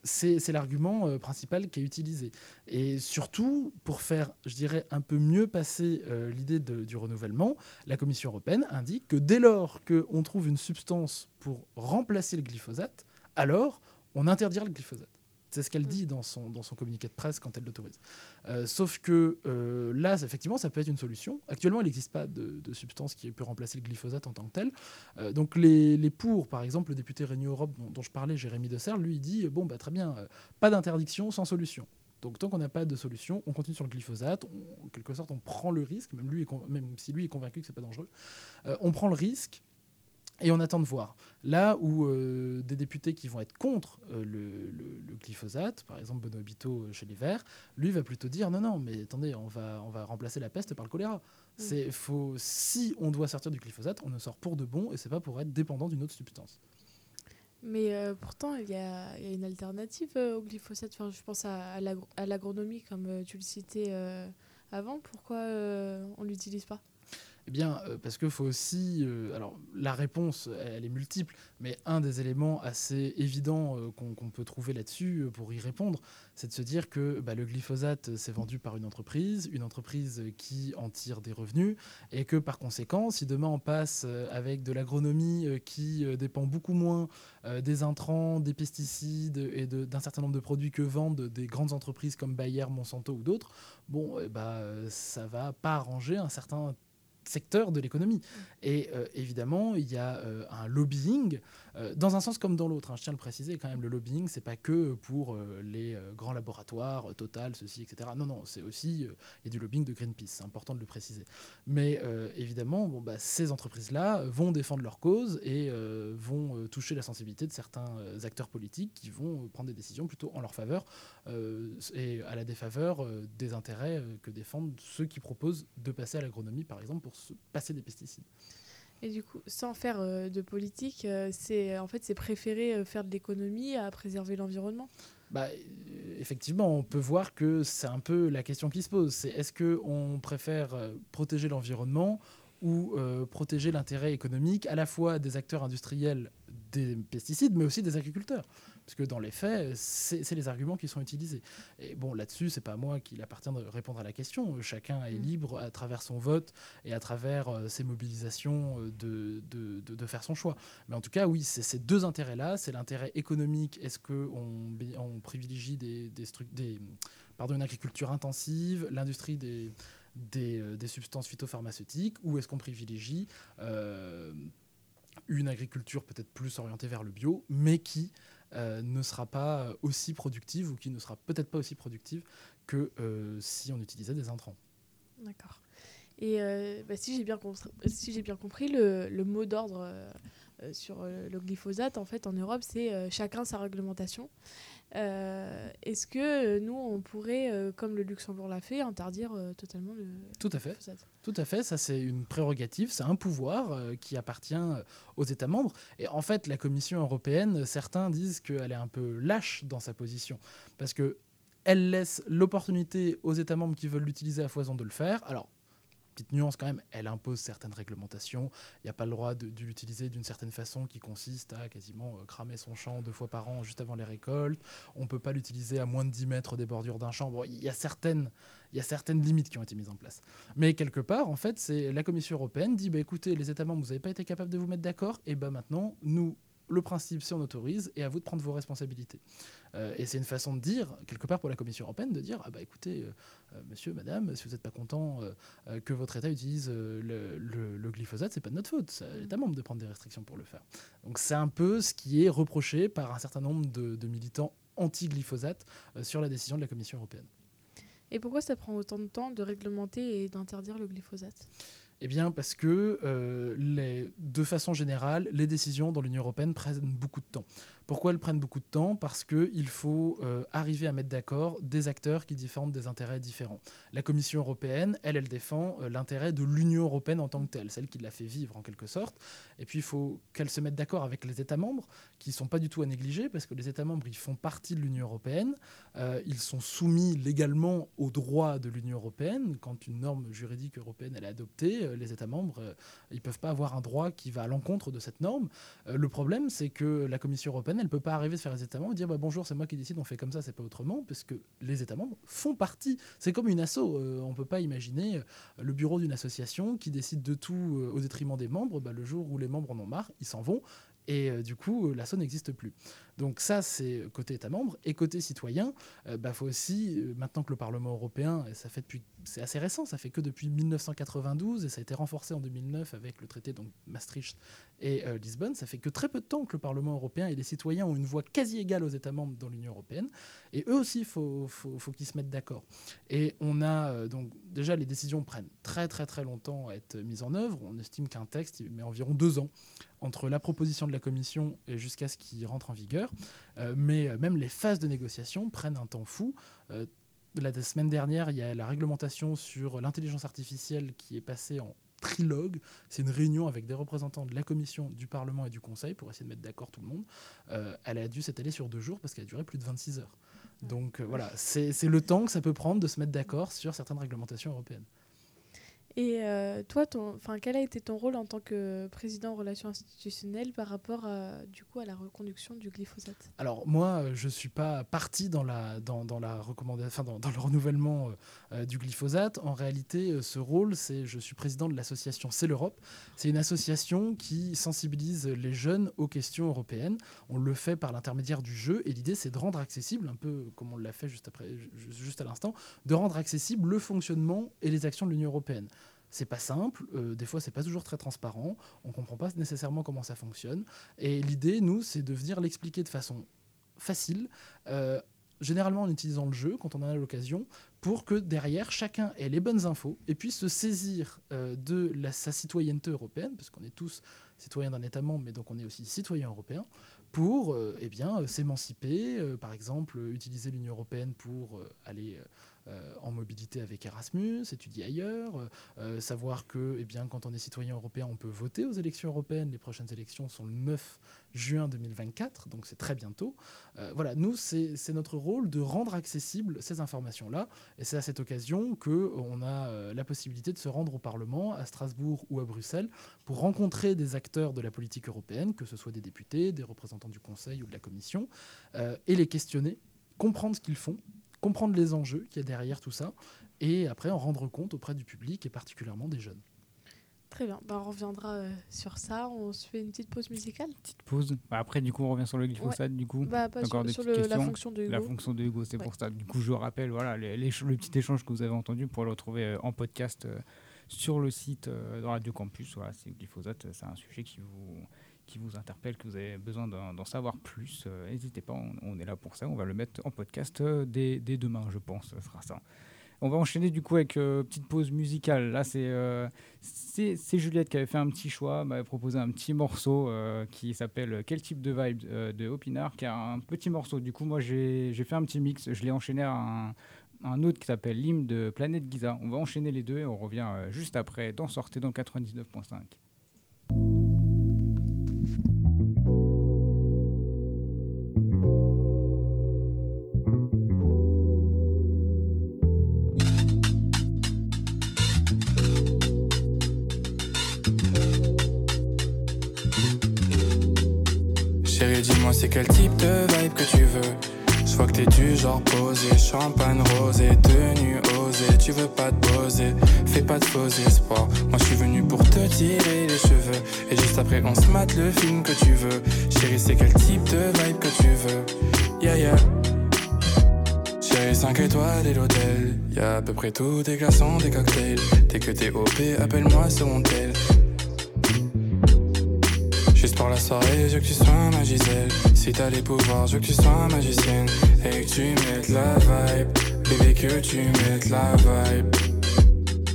c'est l'argument euh, principal qui est utilisé. Et surtout, pour faire, je dirais, un peu mieux passer euh, l'idée du renouvellement, la Commission européenne indique que dès lors qu'on trouve une substance pour remplacer le glyphosate, alors on interdira le glyphosate. C'est ce qu'elle mm. dit dans son, dans son communiqué de presse quand elle l'autorise. Euh, sauf que euh, là, effectivement, ça peut être une solution. Actuellement, il n'existe pas de, substance qui peut remplacer le glyphosate en tant que tel. Euh, donc les, les, pour, par exemple, le député Renew Europe dont, je parlais, Jérémy Desserre, lui, il dit, bon, bah, très bien, pas d'interdiction sans solution. Donc tant qu'on n'a pas de solution, on continue sur le glyphosate. en quelque sorte, on prend le risque, même, lui même si lui est convaincu que c'est pas dangereux, on prend le risque et on attend de voir. Là où euh, des députés qui vont être contre euh, le, glyphosate, par exemple Benoît Biteau euh, chez les Verts, lui va plutôt dire non, non, mais attendez, on va, on va remplacer la peste par le choléra. Mm. C'est faut, si on doit sortir du glyphosate, on ne sort pour de bon et c'est pas pour être dépendant d'une autre substance. Mais pourtant, il y, a une alternative au glyphosate. Enfin, je pense à, à l'agronomie, comme tu le citais avant. Pourquoi on ne l'utilise pas? Eh bien, euh, parce qu'il faut aussi. Euh, alors, la réponse, elle est multiple, mais un des éléments assez évidents euh, qu'on peut trouver là-dessus pour y répondre, c'est de se dire que bah, le glyphosate, c'est vendu par une entreprise, une entreprise qui en tire des revenus, et que par conséquent, si demain on passe avec de l'agronomie qui dépend beaucoup moins des intrants, des pesticides et d'un certain nombre de produits que vendent des grandes entreprises comme Bayer, Monsanto ou d'autres, bon, eh bah, ça va pas arranger un certain secteur de l'économie. Et euh, évidemment, il y a euh, un lobbying, euh, dans un sens comme dans l'autre. Hein. je tiens à le préciser quand même, le lobbying, c'est pas que pour les grands laboratoires, Total, ceci, etc. Non, non, c'est aussi, du lobbying de Greenpeace, c'est important de le préciser. Mais évidemment, bah, ces entreprises-là vont défendre leur cause et vont toucher la sensibilité de certains acteurs politiques qui vont prendre des décisions plutôt en leur faveur et à la défaveur des intérêts que défendent ceux qui proposent de passer à l'agronomie, par exemple, pour se passer des pesticides. Et du coup, sans faire euh, de politique, euh, c'est en fait c'est préférer euh, faire de l'économie à préserver l'environnement. Bah, effectivement, on peut voir que c'est un peu la question qui se pose. C'est est-ce que on préfère protéger l'environnement ou protéger l'intérêt économique à la fois des acteurs industriels des pesticides, mais aussi des agriculteurs? Parce que dans les faits, c'est les arguments qui sont utilisés. Et bon, là-dessus, c'est pas à moi qu'il appartient de répondre à la question. Chacun est mm. libre, à travers son vote et à travers euh, ses mobilisations, euh, de, de, de, faire son choix. Mais en tout cas, oui, c'est ces deux intérêts-là. C'est l'intérêt économique. Est-ce qu'on on privilégie des, des, des, pardon, une agriculture intensive, l'industrie des, des, euh, des, substances phytopharmaceutiques, ou est-ce qu'on privilégie une agriculture peut-être plus orientée vers le bio, mais qui euh, ne sera pas aussi productive ou qui ne sera peut-être pas aussi productive que euh, si on utilisait des intrants. D'accord. Et euh, bah, si j'ai bien, compris, le mot d'ordre sur le glyphosate, en fait, en Europe, c'est chacun sa réglementation. Euh, est-ce que euh, nous, on pourrait, euh, comme le Luxembourg l'a fait, interdire totalement le. Tout à fait. Tout à fait. Ça, c'est une prérogative, c'est un pouvoir qui appartient aux États membres. Et en fait, la Commission européenne, certains disent qu'elle est un peu lâche dans sa position. Parce que elle laisse l'opportunité aux États membres qui veulent l'utiliser à foison de le faire. Alors, petite nuance quand même, elle impose certaines réglementations. Il n'y a pas le droit de, l'utiliser d'une certaine façon qui consiste à quasiment euh, cramer son champ deux fois par an juste avant les récoltes. On ne peut pas l'utiliser à moins de 10 mètres des bordures d'un champ. Bon, il y a certaines il y a certaines limites qui ont été mises en place. Mais quelque part, en fait, c'est la Commission européenne dit bah, écoutez, les États membres, vous n'avez pas été capables de vous mettre d'accord, et ben maintenant, nous, le principe, c'est on autorise, et à vous de prendre vos responsabilités. Euh, et c'est une façon de dire, quelque part pour la Commission européenne, de dire ah bah écoutez, euh, euh, monsieur, madame, si vous n'êtes pas content que votre État utilise le, le, le, glyphosate, c'est pas de notre faute. C'est l'État membre de prendre des restrictions pour le faire. Donc c'est un peu ce qui est reproché par un certain nombre de, de militants anti-glyphosate sur la décision de la Commission européenne. Et pourquoi ça prend autant de temps de réglementer et d'interdire le glyphosate? Eh bien, parce que euh, de façon générale, les décisions dans l'Union européenne prennent beaucoup de temps. Pourquoi elles prennent beaucoup de temps? Parce qu'il faut euh, arriver à mettre d'accord des acteurs qui défendent des intérêts différents. La Commission européenne, elle, elle défend euh, l'intérêt de l'Union européenne en tant que telle, celle qui l'a fait vivre en quelque sorte. Et puis il faut qu'elle se mette d'accord avec les États membres, qui ne sont pas du tout à négliger, parce que les États membres, ils font partie de l'Union européenne, euh, ils sont soumis légalement aux droits de l'Union européenne. Quand une norme juridique européenne elle est adoptée, les États membres, ils ne peuvent pas avoir un droit qui va à l'encontre de cette norme. le problème, c'est que la Commission européenne, elle ne peut pas arriver faire les États membres et dire bah, bonjour, c'est moi qui décide, on fait comme ça, c'est pas autrement, parce que les États membres font partie. C'est comme une asso. Euh, on ne peut pas imaginer euh, le bureau d'une association qui décide de tout euh, au détriment des membres. Bah, le jour où les membres en ont marre, ils s'en vont. Et du coup, l'asso n'existe plus. Donc ça, c'est côté État membre. Et côté citoyen, il bah, faut aussi, maintenant que le Parlement européen, et ça fait depuis c'est assez récent, ça fait que depuis 1992 et ça a été renforcé en 2009 avec le traité donc Maastricht et euh, Lisbonne. Ça fait que très peu de temps que le Parlement européen et les citoyens ont une voix quasi égale aux États membres dans l'Union européenne. Et eux aussi, il faut, faut, faut qu'ils se mettent d'accord. Et on a euh, donc déjà les décisions prennent très très très longtemps à être mises en œuvre. On estime qu'un texte met environ deux ans entre la proposition de la Commission et jusqu'à ce qu'il rentre en vigueur. Euh, mais même les phases de négociation prennent un temps fou la semaine dernière, il y a la réglementation sur l'intelligence artificielle qui est passée en trilogue. C'est une réunion avec des représentants de la Commission, du Parlement et du Conseil pour essayer de mettre d'accord tout le monde. Euh, elle a dû s'étaler sur deux jours parce qu'elle a duré plus de 26 heures. Donc euh, voilà, c'est le temps que ça peut prendre de se mettre d'accord sur certaines réglementations européennes. Et euh, toi, ton, quel a été ton rôle en tant que président en relations institutionnelles par rapport à, du coup, à la reconduction du glyphosate? Alors moi, euh, je ne suis pas parti dans, la, dans, dans la recommandation, dans, dans, le renouvellement euh, du glyphosate. En réalité, ce rôle, c'est je suis président de l'association C'est l'Europe. C'est une association qui sensibilise les jeunes aux questions européennes. On le fait par l'intermédiaire du jeu et l'idée, c'est de rendre accessible, un peu comme on l'a fait juste, après, juste à l'instant, de rendre accessible le fonctionnement et les actions de l'Union européenne. C'est pas simple, euh, des fois c'est pas toujours très transparent, on comprend pas nécessairement comment ça fonctionne. Et l'idée, nous, c'est de venir l'expliquer de façon facile, euh, généralement en utilisant le jeu quand on en a l'occasion, pour que derrière chacun ait les bonnes infos et puisse se saisir euh, de la, sa citoyenneté européenne, parce qu'on est tous citoyens d'un État membre, mais donc on est aussi citoyens européens, pour eh bien s'émanciper, par exemple utiliser l'Union européenne pour aller en mobilité avec Erasmus, étudier ailleurs, euh, euh, savoir que eh bien, quand on est citoyen européen, on peut voter aux élections européennes. Les prochaines élections sont le 9 juin 2024, donc c'est très bientôt. voilà, nous, c'est notre rôle de rendre accessibles ces informations-là. Et c'est à cette occasion qu'on a la possibilité de se rendre au Parlement, à Strasbourg ou à Bruxelles, pour rencontrer des acteurs de la politique européenne, que ce soit des députés, des représentants du Conseil ou de la Commission, et les questionner, comprendre ce qu'ils font comprendre les enjeux qu'il y a derrière tout ça, et après en rendre compte auprès du public et particulièrement des jeunes. Très bien, bah, on reviendra euh, sur ça. On se fait une petite pause musicale? Petite pause. Bah, après, du coup, on revient sur le glyphosate. Du coup, bah, encore sur, le, la fonction de Hugo. La fonction de Hugo, c'est pour ça. Du coup, je rappelle, voilà, les, le petit échange que vous avez entendu pour le retrouver euh, en podcast euh, sur le site de Radio Campus. Voilà, c'est le glyphosate. C'est un sujet qui vous qui vous interpelle, que vous avez besoin d'en savoir plus, euh, n'hésitez pas, on, est là pour ça. On va le mettre en podcast euh, dès, demain, je pense, ce sera ça. On va enchaîner du coup avec euh, petite pause musicale. Là, c'est c'est Juliette qui avait fait un petit choix, m'avait proposé un petit morceau qui s'appelle Quel type de vibe de Opinard, qui a un petit morceau. Du coup, moi, j'ai fait un petit mix. Je l'ai enchaîné à un, un autre qui s'appelle L'hymne de Planète Giza. On va enchaîner les deux et on revient juste après dans Sortez dans 99.5. c'est quel type de vibe que tu veux Je vois que t'es du genre posé, champagne rosé, tenue osée. Tu veux pas te poser, fais pas de faux espoirs. Moi, je suis venu pour te tirer les cheveux. Et juste après, on se mate le film que tu veux. Chérie, c'est quel type de vibe que tu veux? Yeah, yeah. Chérie, 5 étoiles et l'hôtel. Y'a à peu près tout, des glaçons, des cocktails. Dès que t'es OP, appelle-moi sur mon tel. Juste pour la soirée, je veux que tu sois Gisèle. Si t'as les pouvoirs, je veux que tu sois magicienne. Et que tu mettes la vibe. Bébé, que tu mettes la vibe.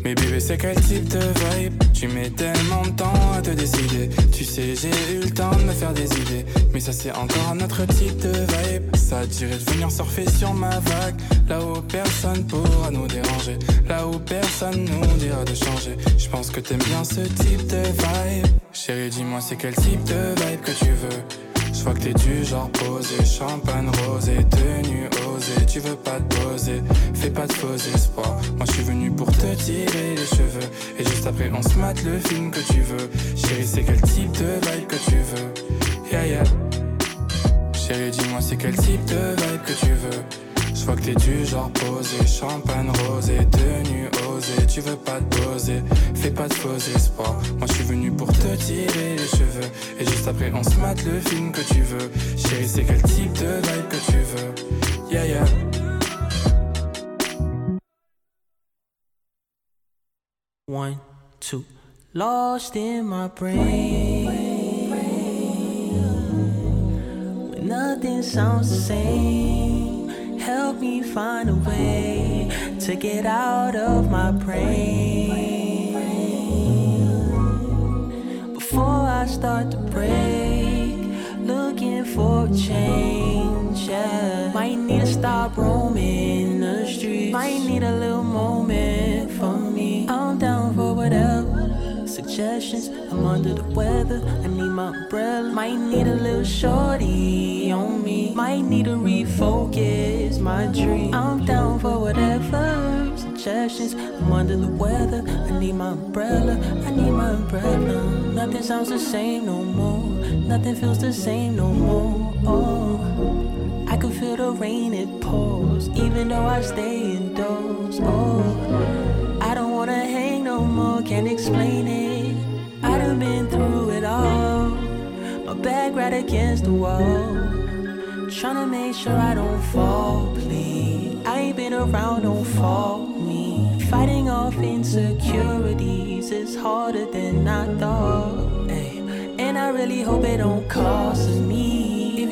Mais bébé, c'est quel type de vibe? Tu mets tellement de temps à te décider. Tu sais, j'ai eu le temps de me faire des idées. Mais ça, c'est encore notre type de vibe. Ça dirait de venir surfer sur ma vague. Là où personne pourra nous déranger. Là où personne nous dira de changer. Je pense que t'aimes bien ce type de vibe. Chérie, dis-moi, c'est quel type de vibe que tu veux? Je vois que t'es du genre posé, champagne rosé, tenue Tu veux pas te poser, fais pas de faux espoirs. Moi je suis venu pour te tirer les cheveux. Et juste après on se mate le film que tu veux. Chérie, c'est quel type de vibe que tu veux? Yeah yeah. Chérie, dis-moi c'est quel type de vibe que tu veux? Je vois que t'es du genre posé, champagne rosé, tenue osée. Tu veux pas te poser, fais pas de faux espoirs. Moi je suis venu pour te tirer les cheveux. Et juste après on se mate le film que tu veux. Chérie, c'est quel type de vibe que tu veux? Yeah yeah. One, two, lost in my brain. When nothing sounds the same, help me find a way to get out of my brain. Before I start to break, looking for change. Yeah. Might need to stop roaming the streets. Might need a little moment for me. I'm down for whatever. Suggestions, I'm under the weather. I need my umbrella. Might need a little shorty on me. Might need to refocus my dream. I'm down for whatever. Suggestions, I'm under the weather. I need my umbrella. I need my umbrella. Nothing sounds the same no more. Nothing feels the same no more. Oh, feel the rain, it pours. Even though I stay indoors. Oh, I don't wanna hang no more, can't explain it. I done been through it all. My back right against the wall. Tryna make sure I don't fall, please. I ain't been around, don't fall me. Fighting off insecurities is harder than I thought. ayy. And I really hope it don't cost me.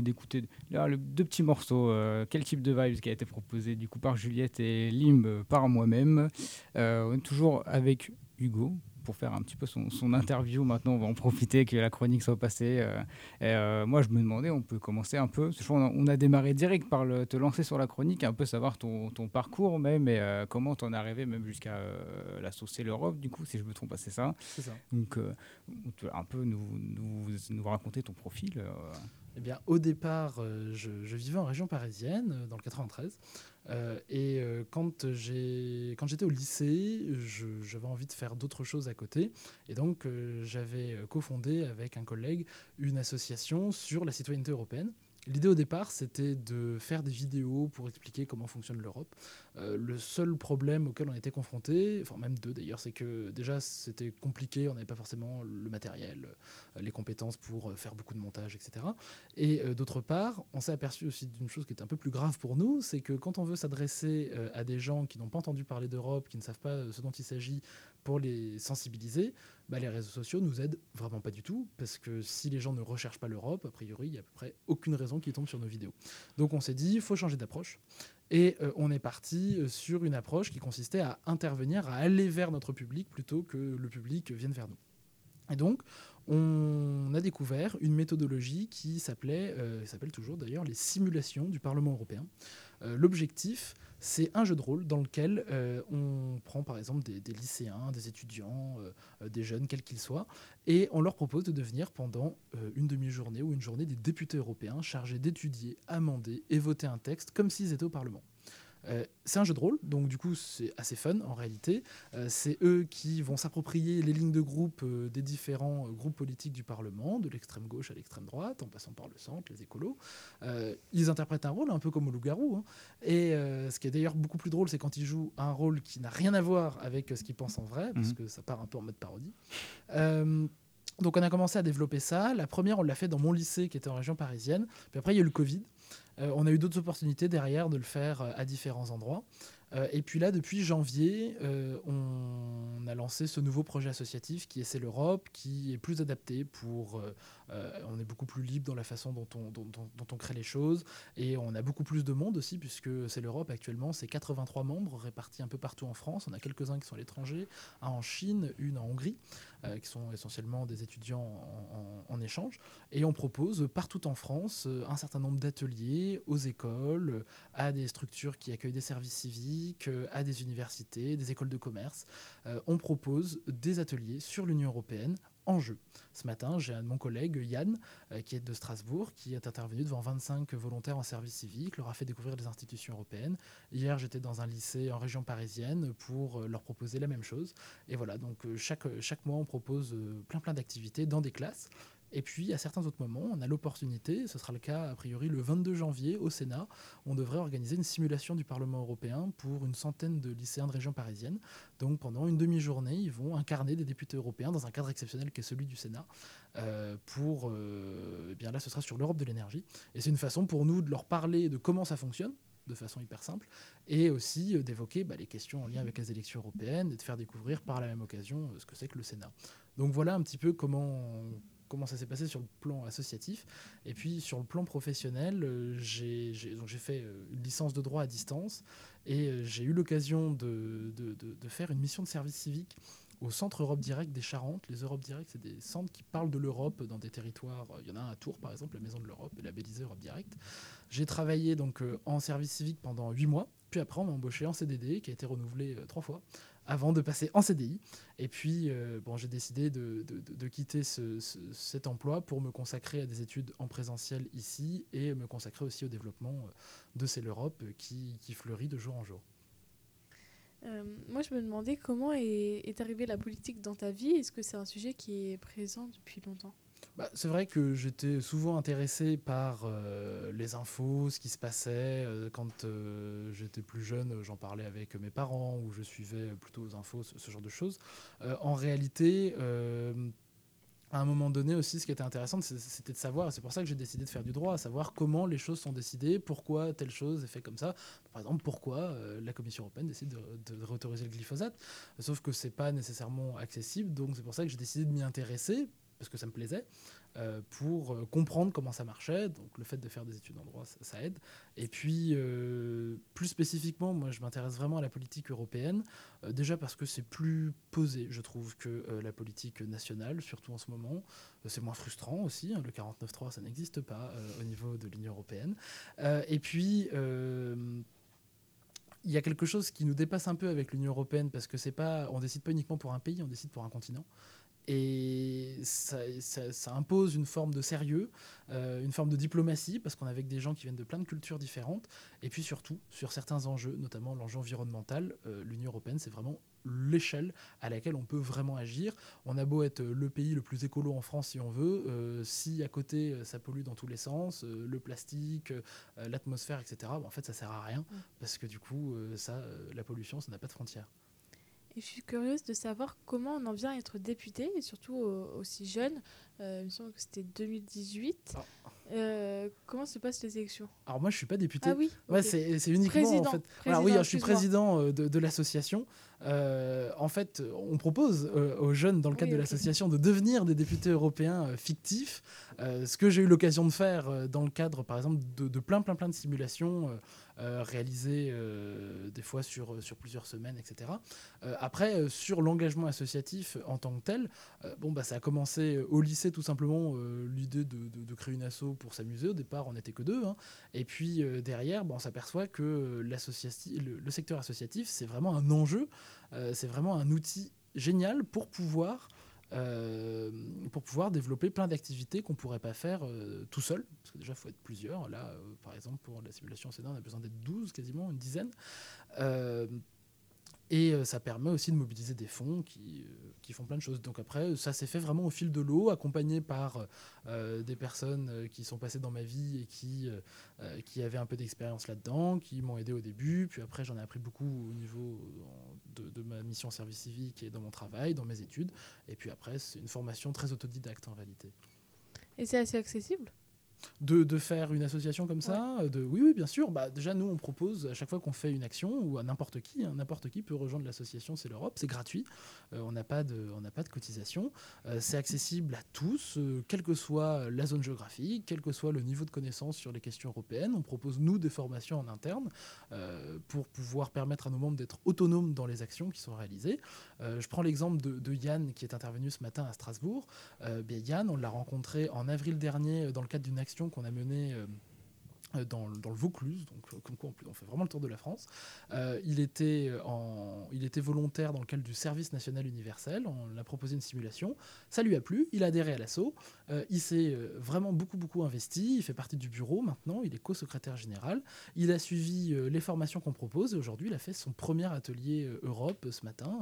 D'écouter là, le, deux petits morceaux. euh, quel type de vibes qui a été proposé du coup par Juliette et Limb euh, par moi-même. Euh, on est toujours avec Hugo pour faire un petit peu son, son interview. Maintenant, on va en profiter que la chronique soit passée. euh, et, moi, je me demandais, on peut commencer un peu. Qu'on a, on a démarré direct par le, te lancer sur la chronique, un peu savoir ton, ton parcours même et comment t'en es arrivé même jusqu'à la saucer l'Europe. Du coup, si je me trompe pas, c'est ça? Ça. Donc, un peu nous, nous, nous raconter ton profil. Eh bien, au départ, euh, je, vivais en région parisienne, euh, dans le 93. Euh, et quand j'étais au lycée, j'avais envie de faire d'autres choses à côté. Et donc, j'avais cofondé avec un collègue une association sur la citoyenneté européenne. L'idée au départ, c'était de faire des vidéos pour expliquer comment fonctionne l'Europe. Euh, le seul problème auquel on était confronté, enfin même deux d'ailleurs, c'est que déjà c'était compliqué, on n'avait pas forcément le matériel, euh, les compétences pour euh, faire beaucoup de montage, etc. Et d'autre part, on s'est aperçu aussi d'une chose qui est un peu plus grave pour nous, c'est que quand on veut s'adresser à des gens qui n'ont pas entendu parler d'Europe, qui ne savent pas ce dont il s'agit pour les sensibiliser, bah, les réseaux sociaux nous aident vraiment pas du tout, parce que si les gens ne recherchent pas l'Europe, a priori, il y a à peu près aucune raison qu'ils tombent sur nos vidéos. Donc on s'est dit, il faut changer d'approche. Et euh, on est parti euh, sur une approche qui consistait à intervenir, à aller vers notre public plutôt que le public vienne vers nous. Et donc, on a découvert une méthodologie qui s'appelait, euh, s'appelle toujours d'ailleurs, les simulations du Parlement européen. Euh, L'objectif, c'est un jeu de rôle dans lequel euh, on prend par exemple des, lycéens, des étudiants, euh, des jeunes, quels qu'ils soient, et on leur propose de devenir pendant une demi-journée ou une journée des députés européens chargés d'étudier, amender et voter un texte comme s'ils étaient au Parlement. Euh, c'est un jeu de rôle, donc du coup c'est assez fun en réalité. Euh, c'est eux qui vont s'approprier les lignes de groupe euh, des différents groupes politiques du Parlement, de l'extrême gauche à l'extrême droite, en passant par le centre, les écolos. Ils interprètent un rôle un peu comme au loup-garou. hein. Et ce qui est d'ailleurs beaucoup plus drôle, c'est quand ils jouent un rôle qui n'a rien à voir avec ce qu'ils pensent en vrai, parce Mhm. que ça part un peu en mode parodie. Donc on a commencé à développer ça. La première, on l'a fait dans mon lycée qui était en région parisienne. Puis après, il y a eu le Covid. Euh, on a eu d'autres opportunités derrière de le faire euh, à différents endroits. Euh, et puis là, depuis janvier, on a lancé ce nouveau projet associatif qui est C'est l'Europe, qui est plus adapté pour... euh, on est beaucoup plus libre dans la façon dont on, crée les choses. Et on a beaucoup plus de monde aussi, puisque C'est l'Europe actuellement, c'est 83 membres répartis un peu partout en France. On a quelques-uns qui sont à l'étranger, un en Chine, une en Hongrie, euh, qui sont essentiellement des étudiants en, échange. Et on propose partout en France euh, un certain nombre d'ateliers aux écoles, à des structures qui accueillent des services civiques, à des universités, des écoles de commerce. On propose des ateliers sur l'Union européenne en jeu. Ce matin, j'ai un de mon collègue, Yann, euh, qui est de Strasbourg, qui est intervenu devant 25 volontaires en service civique, leur a fait découvrir les institutions européennes. Hier, j'étais dans un lycée en région parisienne pour euh, leur proposer la même chose. Et voilà, donc euh, chaque, chaque mois, on propose plein plein d'activités dans des classes. Et puis, à certains autres moments, on a l'opportunité, ce sera le cas a priori le 22 janvier au Sénat, on devrait organiser une simulation du Parlement européen pour une centaine de lycéens de région parisienne. Donc pendant une demi-journée, ils vont incarner des députés européens dans un cadre exceptionnel qui est celui du Sénat. euh, pour, euh, eh bien là, ce sera sur l'Europe de l'énergie. Et c'est une façon pour nous de leur parler de comment ça fonctionne de façon hyper simple, et aussi euh, d'évoquer bah, les questions en lien avec les élections européennes et de faire découvrir par la même occasion ce que c'est que le Sénat. Donc voilà un petit peu comment, comment ça s'est passé sur le plan associatif. Et puis sur le plan professionnel, euh, j'ai fait euh, une licence de droit à distance et euh, j'ai eu l'occasion de, de- de- faire une mission de service civique au Centre Europe Direct des Charentes. Les Europe Direct, c'est des centres qui parlent de l'Europe dans des territoires. Il y en a un à Tours, par exemple, la Maison de l'Europe et labellisé Europe Direct. J'ai travaillé donc en service civique pendant huit mois, puis après on m'a embauché en CDD, qui a été renouvelé trois fois, avant de passer en CDI. Et puis euh, bon, j'ai décidé de, de- quitter ce- ce- cet emploi pour me consacrer à des études en présentiel ici et me consacrer aussi au développement euh, de C'est l'Europe euh, qui, qui fleurit de jour en jour. Moi, je me demandais comment est, est arrivée la politique dans ta vie. Est-ce que c'est un sujet qui est présent depuis longtemps? Bah, c'est vrai que j'étais souvent intéressé par euh, les infos, ce qui se passait. Euh, quand euh, j'étais plus jeune, j'en parlais avec mes parents ou je suivais plutôt aux infos, ce, genre de choses. En réalité, à un moment donné aussi, ce qui était intéressant, c'était de savoir, c'est pour ça que j'ai décidé de faire du droit, à savoir comment les choses sont décidées, pourquoi telle chose est faite comme ça. Par exemple, pourquoi la Commission européenne décide de, de réautoriser le glyphosate. Sauf que c'est pas nécessairement accessible, donc c'est pour ça que j'ai décidé de m'y intéresser, parce que ça me plaisait, euh, pour euh, comprendre comment ça marchait. Donc le fait de faire des études en droit, ça, aide. Et puis, euh, plus spécifiquement, moi je m'intéresse vraiment à la politique européenne, déjà parce que c'est plus posé, je trouve, que la politique nationale, surtout en ce moment. C'est moins frustrant aussi, hein, le 49.3, ça n'existe pas au niveau de l'Union européenne. Et puis... il y a quelque chose qui nous dépasse un peu avec l'Union européenne parce que c'est pas, on décide pas uniquement pour un pays, on décide pour un continent. Et ça, ça- ça impose une forme de sérieux, euh, une forme de diplomatie, parce qu'on est avec des gens qui viennent de plein de cultures différentes. Et puis surtout, sur certains enjeux, notamment l'enjeu environnemental, euh, l'Union européenne, c'est vraiment l'échelle à laquelle on peut vraiment agir. On a beau être le pays le plus écolo en France si on veut, euh, si à côté euh, ça pollue dans tous les sens, euh, le plastique, euh, l'atmosphère, etc., en fait ça sert à rien, parce que du coup, euh, ça, euh, la pollution, ça n'a pas de frontières. Et je suis curieuse de savoir comment on en vient à être député, et surtout aussi jeune. Euh, il me semble que c'était 2018. Euh, comment se passent les élections? Alors moi je suis pas député. Ah oui. Ouais, c'est c'est uniquement Président, en fait. Voilà, oui, je suis président euh, de, de l'association. Euh, en fait, on propose euh, aux jeunes dans le cadre Oui, de l'association de devenir des députés européens fictifs. Ce que j'ai eu l'occasion de faire dans le cadre, par exemple, de, de plein, plein, plein de simulations réalisées des fois sur, sur plusieurs semaines, etc. Après, sur l'engagement associatif en tant que tel, bon, bah, ça a commencé au lycée tout simplement euh, l'idée de, créer une asso pour s'amuser. Au départ, on n'était que deux. hein. Et puis euh, derrière, bon, on s'aperçoit que euh, le, le secteur associatif, c'est vraiment un enjeu, c'est vraiment un outil génial pour pouvoir, pour pouvoir développer plein d'activités qu'on ne pourrait pas faire tout seul. Parce que déjà, il faut être plusieurs. Là, par exemple, pour la simulation Sénat, on a besoin d'être 12 quasiment, une dizaine. Et euh, ça permet aussi de mobiliser des fonds qui, euh, qui font plein de choses. Donc après, ça s'est fait vraiment au fil de l'eau, accompagné par euh, des personnes qui sont passées dans ma vie et qui, qui avaient un peu d'expérience là-dedans, qui m'ont aidé au début. Puis après, j'en ai appris beaucoup au niveau de, ma mission service civique et dans mon travail, dans mes études. Et puis après, c'est une formation très autodidacte en réalité. Et c'est assez accessible? De, de faire une association comme ça de, Oui, oui, bien sûr. Bah, déjà, nous, on propose à chaque fois qu'on fait une action, ou à n'importe qui, hein, n'importe qui peut rejoindre l'association C'est l'Europe, c'est gratuit, Euh, on n'a pas, de- on pas de cotisation, Euh, c'est accessible à tous, euh, quelle que soit la zone géographique, quel que soit le niveau de connaissance sur les questions européennes. On propose, nous, des formations en interne pour pouvoir permettre à nos membres d'être autonomes dans les actions qui sont réalisées. Je prends l'exemple de, de Yann qui est intervenu ce matin à Strasbourg. Bien, Yann, on l'a rencontré en avril dernier dans le cadre d'une action qu'on a menée. euh, euh, dans, le- Vaucluse, donc euh, comme quoi on, fait vraiment le tour de la France. Il, était volontaire dans le cadre du service national universel, on lui a proposé une simulation, ça lui a plu, il a adhéré à l'assaut, il s'est vraiment beaucoup beaucoup investi, il fait partie du bureau maintenant, il est co-secrétaire général, il a suivi les formations qu'on propose et aujourd'hui il a fait son premier atelier Europe ce matin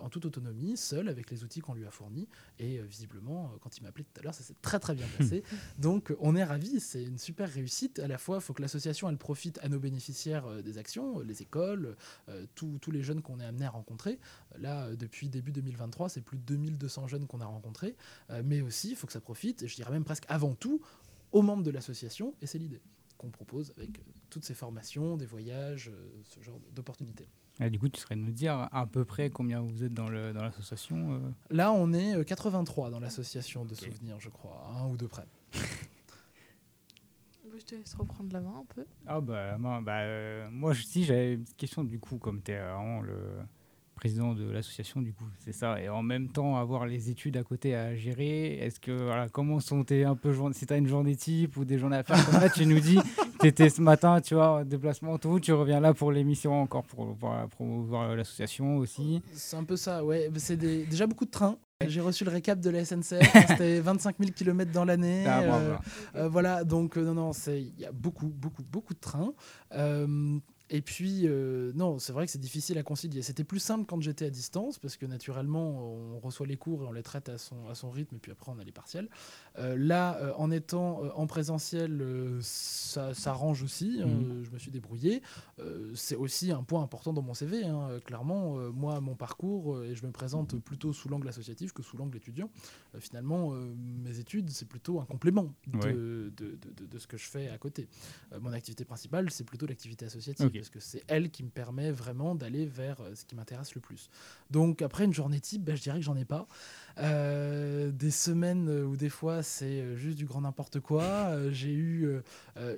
en toute autonomie, seul avec les outils qu'on lui a fournis et euh, visiblement euh, quand il m'a appelé tout à l'heure ça s'est très très bien *laughs* passé. Donc euh, on est ravis, c'est une super réussite. À la fois, il faut que l'association elle profite à nos bénéficiaires euh, des actions, euh, les écoles, euh, tous les jeunes qu'on est amenés à rencontrer. Euh, Là, euh, depuis début 2023, c'est plus de 2200 jeunes qu'on a rencontrés. Euh, mais aussi, il faut que ça profite, et je dirais même presque avant tout, aux membres de l'association. Et c'est l'idée qu'on propose avec euh, toutes ces formations, des voyages, euh, ce genre d'opportunités. Et du coup, tu serais de nous dire à peu près combien vous êtes dans le- dans l'association euh Là, on est euh, 83 dans l'association de souvenirs, je crois, un ou deux près. *laughs* Je te laisse reprendre la main un peu. Ah bah, moi, bah, euh, moi si j'avais une petite question du coup, comme tu es vraiment le président de l'association, du coup, c'est ça, et en même temps avoir les études à côté à gérer, est-ce que, voilà, comment sont tes un peu si tu as une journée type ou des journées à faire, comme là tu nous dis, *laughs* tu étais ce matin, tu vois, en déplacement, tout, tu reviens là pour l'émission encore, pour, pour promouvoir l'association aussi. C'est un peu ça, ouais. C'est des- déjà beaucoup de trains. J'ai reçu le récap de la SNCF, *laughs* c'était 25 000 km dans l'année. Ah, euh, euh, voilà, donc euh, non, non, c'est- il y a beaucoup, beaucoup, beaucoup de trains. Et puis, euh, non, c'est vrai que c'est difficile à concilier. C'était plus simple quand j'étais à distance, parce que naturellement, on reçoit les cours et on les traite à son, à son rythme, et puis après, on a les partiels. Euh, là, euh, en étant en présentiel, ça s'arrange aussi. hein, Mhm. je me suis débrouillé. C'est aussi un point important dans mon CV. hein, clairement, moi, mon parcours, et je me présente plutôt sous l'angle associatif que sous l'angle étudiant. Finalement, mes études, c'est plutôt un complément de, Ouais. de, de- ce que je fais à côté. Mon activité principale, c'est plutôt l'activité associative, Ok. Parce que c'est elle qui me permet vraiment d'aller vers euh, ce qui m'intéresse le plus. Donc, après une journée type, bah, je dirais que j'en ai pas. Euh, des semaines euh, où des fois c'est juste du grand n'importe quoi. J'ai eu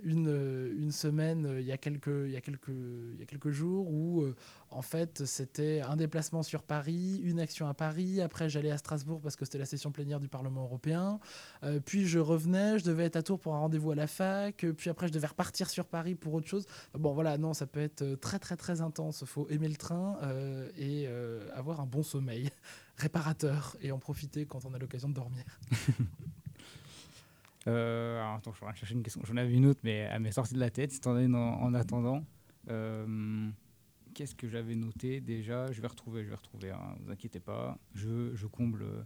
une, une semaine il y, a quelques, il y, a quelques, il y a quelques jours où en fait c'était un déplacement sur Paris, une action à Paris. Après j'allais à Strasbourg parce que c'était la session plénière du Parlement européen. Euh, puis je revenais, je devais être à Tours pour un rendez-vous à la fac. Puis après je devais repartir sur Paris pour autre chose. Bon voilà, non, ça peut être très très très intense. Faut aimer le train euh, et euh, avoir un bon sommeil *laughs* réparateur et en profiter quand on a l'occasion de dormir. *laughs* Alors, attends, je de chercher une question. J'en avais une autre, mais elle m'est sortie de la tête. Si as une en attendant. Euh, Qu'est-ce que j'avais noté déjà? Je vais retrouver, je vais retrouver. Hein, vous inquiétez pas. Je, comble euh,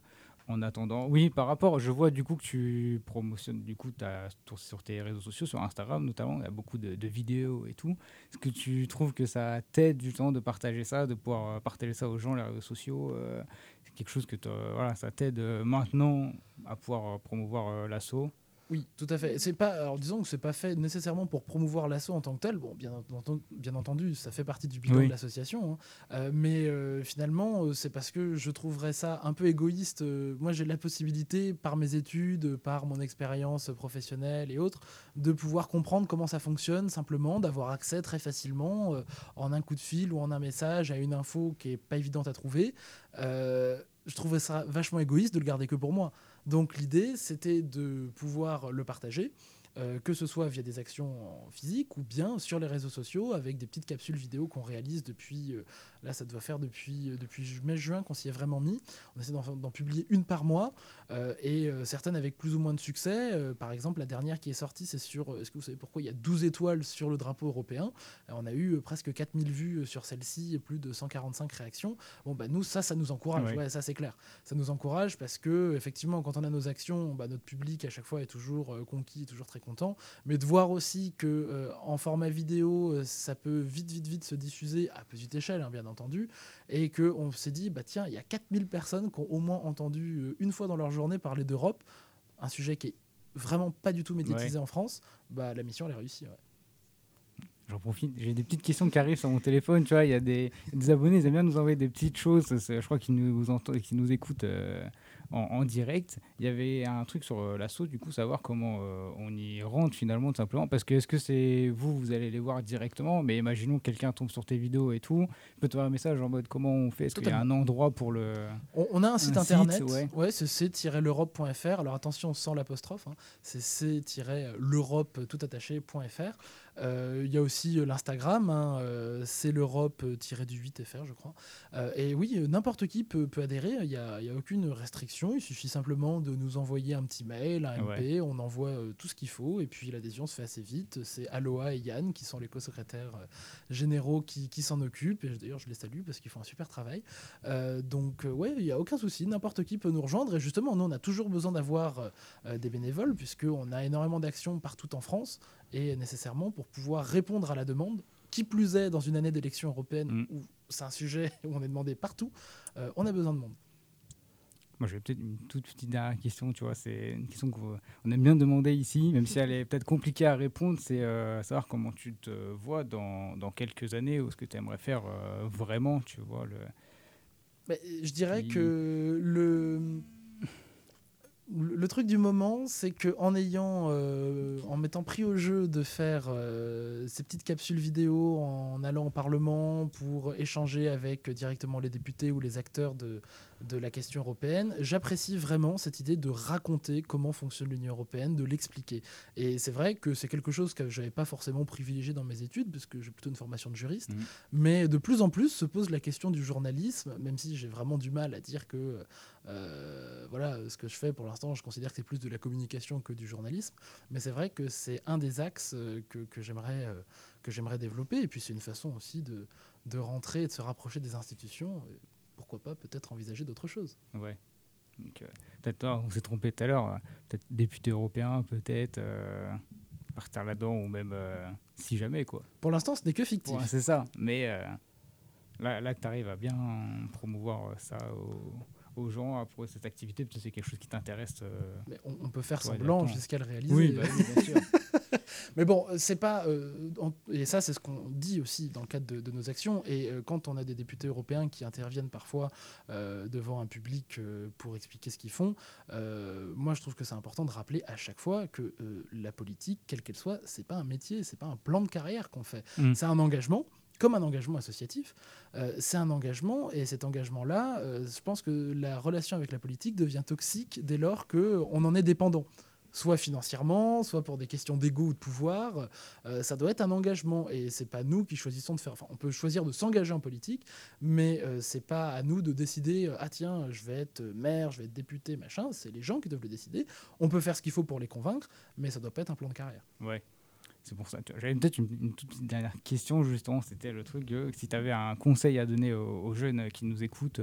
en attendant. Oui, par rapport, je vois du coup que tu promotionnes du coup ta, sur, tes réseaux sociaux, sur Instagram notamment. Il y a beaucoup de, vidéos et tout. Est-ce que tu trouves que ça t'aide du temps de partager ça, de pouvoir euh, partager ça aux gens, les réseaux sociaux euh, C'est quelque chose que ça t'aide euh, maintenant à pouvoir promouvoir l'assaut? Oui, tout à fait. C'est pas, alors disons que c'est pas fait nécessairement pour promouvoir l'assaut en tant que tel. Bon, bien, bien entendu, ça fait partie du bilan de l'association, hein. euh, mais euh, finalement, euh, c'est parce que je trouverais ça un peu égoïste. moi, j'ai la possibilité, par mes études, par mon expérience professionnelle et autres, de pouvoir comprendre comment ça fonctionne, simplement, d'avoir accès très facilement en un coup de fil ou en un message à une info qui est pas évidente à trouver. je trouverais ça vachement égoïste de le garder que pour moi. Donc l'idée, c'était de pouvoir le partager euh, que ce soit via des actions physiques ou bien sur les réseaux sociaux avec des petites capsules vidéo qu'on réalise depuis, euh, là ça doit faire depuis, euh, depuis mai-juin qu'on s'y est vraiment mis. On essaie d'en publier une par mois et certaines avec plus ou moins de succès. par exemple, la dernière qui est sortie, c'est sur, est-ce que vous savez pourquoi il y a 12 étoiles sur le drapeau européen? On a eu presque 4000 vues sur celle-ci et plus de 145 réactions. Bon, bah nous, ça, ça nous encourage, ouais, ça c'est clair. Ça nous encourage parce que, effectivement, quand on a nos actions, bah, notre public à chaque fois est toujours conquis, toujours très content, mais de voir aussi que euh, en format vidéo, euh, ça peut vite, vite, vite se diffuser à petite échelle, hein, bien entendu, et qu'on s'est dit, bah tiens, il y a 4000 personnes qui ont au moins entendu euh, une fois dans leur journée parler d'Europe, un sujet qui est vraiment pas du tout médiatisé en France, bah la mission elle est réussie. J'en profite, j'ai des petites questions qui arrivent sur mon téléphone, tu vois, il y a des, abonnés, ils aiment bien nous envoyer des petites choses, je crois qu'ils nous, qu'ils nous écoutent en, direct. Il y avait un truc sur euh, l'assaut, du coup, savoir comment euh, on y rentre finalement, tout simplement. Parce que est-ce que c'est vous, vous allez les voir directement, mais imaginons que quelqu'un tombe sur tes vidéos et tout, peut te un message en mode comment on fait? Est-ce qu'il y a un endroit pour le. On, a un site internet, ouais, c'est c-l'europe.fr. Alors attention, sans l'apostrophe, hein. c'est c-l'europe tout attaché.fr. Euh, il y a aussi euh, l'Instagram, hein, euh, c'est l'Europe-du-8FR, je crois. et oui, n'importe qui peut, adhérer, il n'y a, a, aucune restriction, il suffit simplement de nous envoyer un petit mail, un MP, on envoie tout ce qu'il faut, et puis l'adhésion se fait assez vite. C'est Aloha et Yann qui sont les co-secrétaires généraux qui, qui s'en occupent, et d'ailleurs je les salue parce qu'ils font un super travail. donc ouais, il n'y a aucun souci, n'importe qui peut nous rejoindre, et justement, nous on a toujours besoin d'avoir des bénévoles, puisqu'on a énormément d'actions partout en France, et nécessairement pour pouvoir répondre à la demande. Qui plus est, dans une année d'élection européenne mm. où c'est un sujet *laughs* où on est demandé partout, euh, on a besoin de monde. Moi, j'ai peut-être une toute petite dernière question, tu vois, c'est une question qu'on aime bien demander ici, même si elle est peut-être compliquée à répondre, c'est euh, savoir comment tu te vois dans, dans quelques années, ou ce que tu aimerais faire euh, vraiment, tu vois. Le... je dirais que le le truc du moment, c'est que en ayant, euh, en m'étant pris au jeu de faire euh, ces petites capsules vidéo, en allant au Parlement pour échanger avec directement les députés ou les acteurs de, de la question européenne, j'apprécie vraiment cette idée de raconter comment fonctionne l'Union européenne, de l'expliquer. Et c'est vrai que c'est quelque chose que je n'avais pas forcément privilégié dans mes études, parce que j'ai plutôt une formation de juriste. Mmh. Mais de plus en plus se pose la question du journalisme, même si j'ai vraiment du mal à dire que euh, voilà, ce que je fais pour l'instant, je considère que c'est plus de la communication que du journalisme. Mais c'est vrai que c'est un des axes euh, que, que j'aimerais euh, que j'aimerais développer. Et puis c'est une façon aussi de, de rentrer et de se rapprocher des institutions pourquoi pas peut-être envisager d'autres choses. Ouais. Euh, peut-être, on s'est trompé tout à l'heure, euh, peut-être député européen, peut-être euh, partir là-dedans, ou même si jamais, quoi. Pour l'instant, ce n'est que fictif. c'est ça, mais là, là que tu arrives à bien promouvoir ça aux, gens pour cette activité, peut-être c'est quelque chose qui t'intéresse. mais on, peut faire semblant jusqu'à le réaliser. Oui, bah oui bien sûr. *laughs* Mais bon, c'est pas. Euh, et ça, c'est ce qu'on dit aussi dans le cadre de, nos actions. Et euh, quand on a des députés européens qui interviennent parfois euh, devant un public pour expliquer ce qu'ils font, moi, je trouve que c'est important de rappeler à chaque fois que la politique, quelle qu'elle soit, c'est pas un métier, c'est pas un plan de carrière qu'on fait. Mm. C'est un engagement comme un engagement associatif, c'est un engagement, et cet engagement-là, je pense que la relation avec la politique devient toxique dès lors qu'on en est dépendant soit financièrement, soit pour des questions d'ego ou de pouvoir. Euh, ça doit être un engagement et c'est pas nous qui choisissons de faire. Enfin, on peut choisir de s'engager en politique, mais euh, c'est pas à nous de décider. Euh, ah tiens, je vais être maire, je vais être député, machin. C'est les gens qui doivent le décider. On peut faire ce qu'il faut pour les convaincre, mais ça doit pas être un plan de carrière. Ouais. C'est pour ça. J'avais peut-être une, toute dernière question, justement. C'était le truc si tu avais un conseil à donner aux, jeunes qui nous écoutent,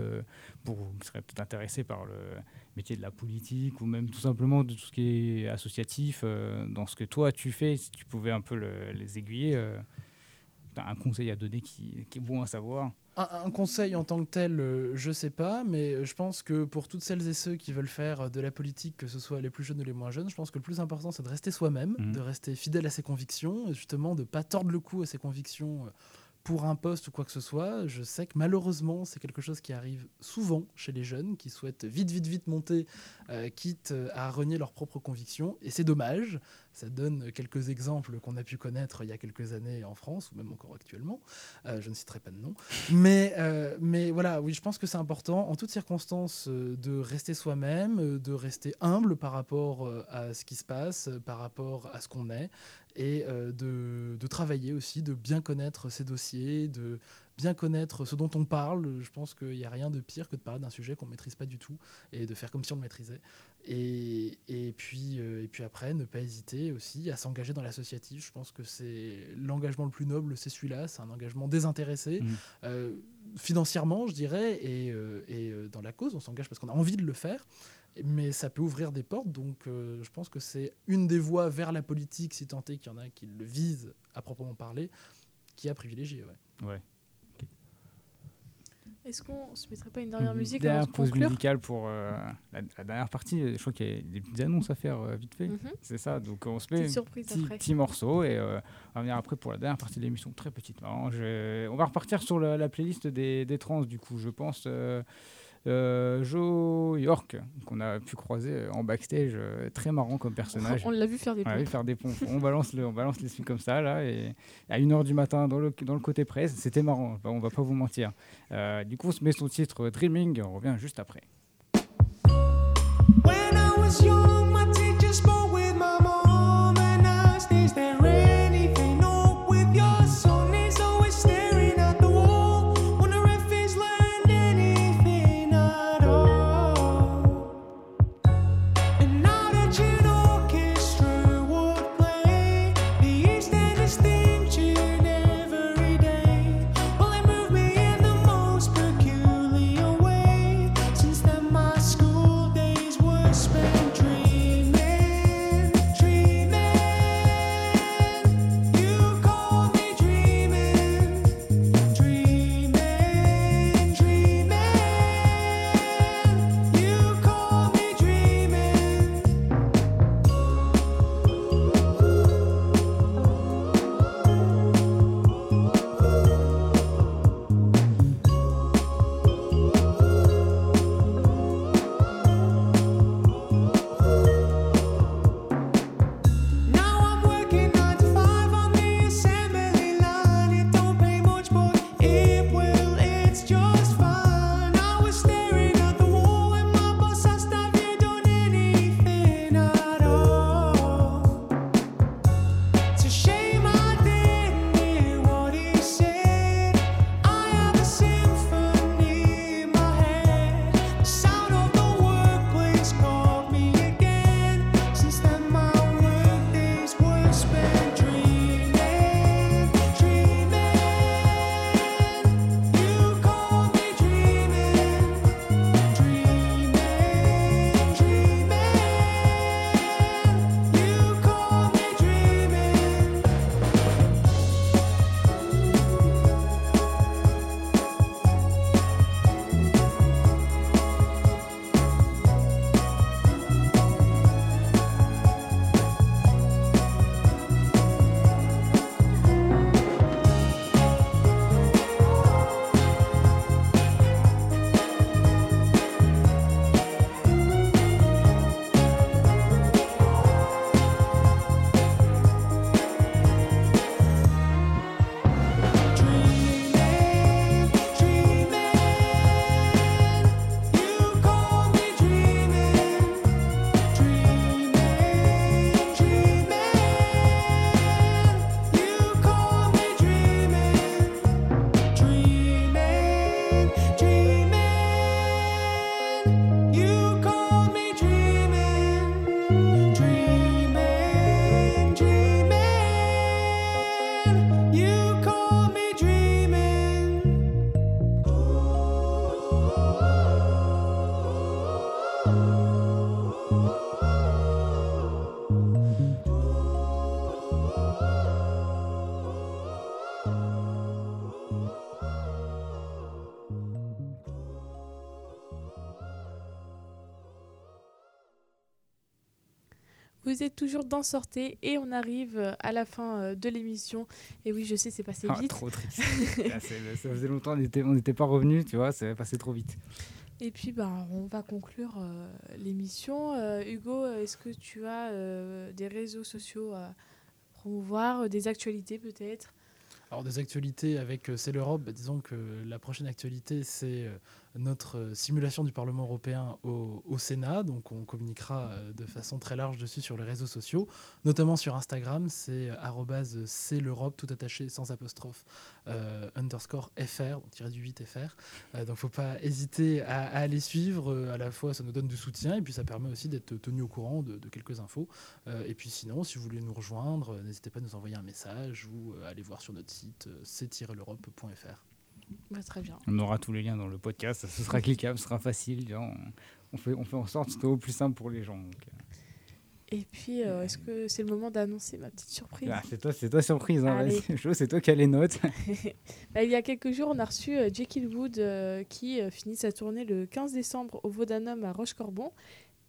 pour, qui seraient peut-être intéressés par le métier de la politique ou même tout simplement de tout ce qui est associatif, euh, dans ce que toi tu fais, si tu pouvais un peu les aiguiller, euh, un conseil à donner qui, est bon à savoir un, un conseil en tant que tel, euh, je sais pas, mais je pense que pour toutes celles et ceux qui veulent faire de la politique, que ce soit les plus jeunes ou les moins jeunes, je pense que le plus important, c'est de rester soi-même, Mhm. de rester fidèle à ses convictions, et justement de pas tordre le cou à ses convictions euh, pour un poste ou quoi que ce soit. Je sais que malheureusement, c'est quelque chose qui arrive souvent chez les jeunes qui souhaitent vite, vite, vite monter, euh, quitte à renier leurs propres convictions, et c'est dommage. Ça donne quelques exemples qu'on a pu connaître il y a quelques années en France, ou même encore actuellement. Euh, je ne citerai pas de nom. Mais, euh, mais voilà, oui, je pense que c'est important, en toutes circonstances, euh, de rester soi-même, de rester humble par rapport à ce qui se passe, par rapport à ce qu'on est, et de, de travailler aussi, de bien connaître ses dossiers, de bien connaître ce dont on parle. Je pense qu'il n'y a rien de pire que de parler d'un sujet qu'on ne maîtrise pas du tout et de faire comme si on le maîtrisait. Et, et, puis, euh, et puis après, ne pas hésiter aussi à s'engager dans l'associatif. Je pense que c'est l'engagement le plus noble, c'est celui-là. C'est un engagement désintéressé, Mhm. euh, financièrement, je dirais, et, euh, et dans la cause. On s'engage parce qu'on a envie de le faire. Mais ça peut ouvrir des portes, donc euh, je pense que c'est une des voies vers la politique, si tant est qu'il y en a qui le visent à proprement parler, qui a privilégié. Ouais. Ouais. Est-ce qu'on se mettrait pas une dernière musique Dernière avant de pause musicale pour euh, la, la dernière partie. Je crois qu'il y a des petites annonces à faire euh, vite fait. Mhm. C'est ça. Donc on se met un petit, morceau et euh, on va venir après pour la dernière partie de l'émission. Très petite. Alors, je- On va repartir sur la, la playlist des, des trans du coup. Je pense. Euh, Joe York, qu'on a pu croiser euh, en backstage, euh, très marrant comme personnage. On l'a vu faire des On pompes. faire des pompes. on balance le, on balance les suites comme ça là et à 1h du matin dans le, dans le côté presse, c'était marrant. On va pas vous mentir. Euh, du coup, on se met son titre Dreaming. On revient juste après. When I was young, Sortez et on arrive euh, à la fin euh, de l'émission. Et oui, je sais, c'est passé Ah, vite. trop triste. *laughs* Ça faisait longtemps, on n'était pas revenu, tu vois, c'est passé trop vite. Et puis, bah, on va conclure euh, l'émission. Euh, Hugo, est-ce que tu as euh, des réseaux sociaux à promouvoir, des actualités peut-être? Alors des actualités avec euh, C'est l'Europe, bah, disons que la prochaine actualité c'est euh, notre euh, simulation du Parlement européen au, Sénat, donc on communiquera euh, de façon très large dessus sur les réseaux sociaux, notamment sur Instagram, c'est euh, c'est l'Europe tout attaché sans apostrophe underscore fr, donc tiré du 8 fr. Euh, donc faut pas hésiter à, à aller suivre, à la fois ça nous donne du soutien et puis ça permet aussi d'être tenu au courant de, quelques infos. Et puis sinon, si vous voulez nous rejoindre, n'hésitez pas à nous envoyer un message ou aller voir sur notre site c-l'europe.fr. Bah, Très bien. On aura tous les liens dans le podcast, ce sera cliquable, ce sera facile. On, fait, on fait en sorte que ce soit au plus simple pour les gens. donc, euh. Et puis, euh, est-ce que c'est le moment d'annoncer ma petite surprise? Ah, c'est toi, c'est toi surprise. Hein, *laughs* c'est toi qui as les notes. *laughs* Bah, Il y a quelques jours, on a reçu euh, Jekyll Wood euh, qui finit sa tournée le 15 décembre au Vaudanum à Roche-Corbon.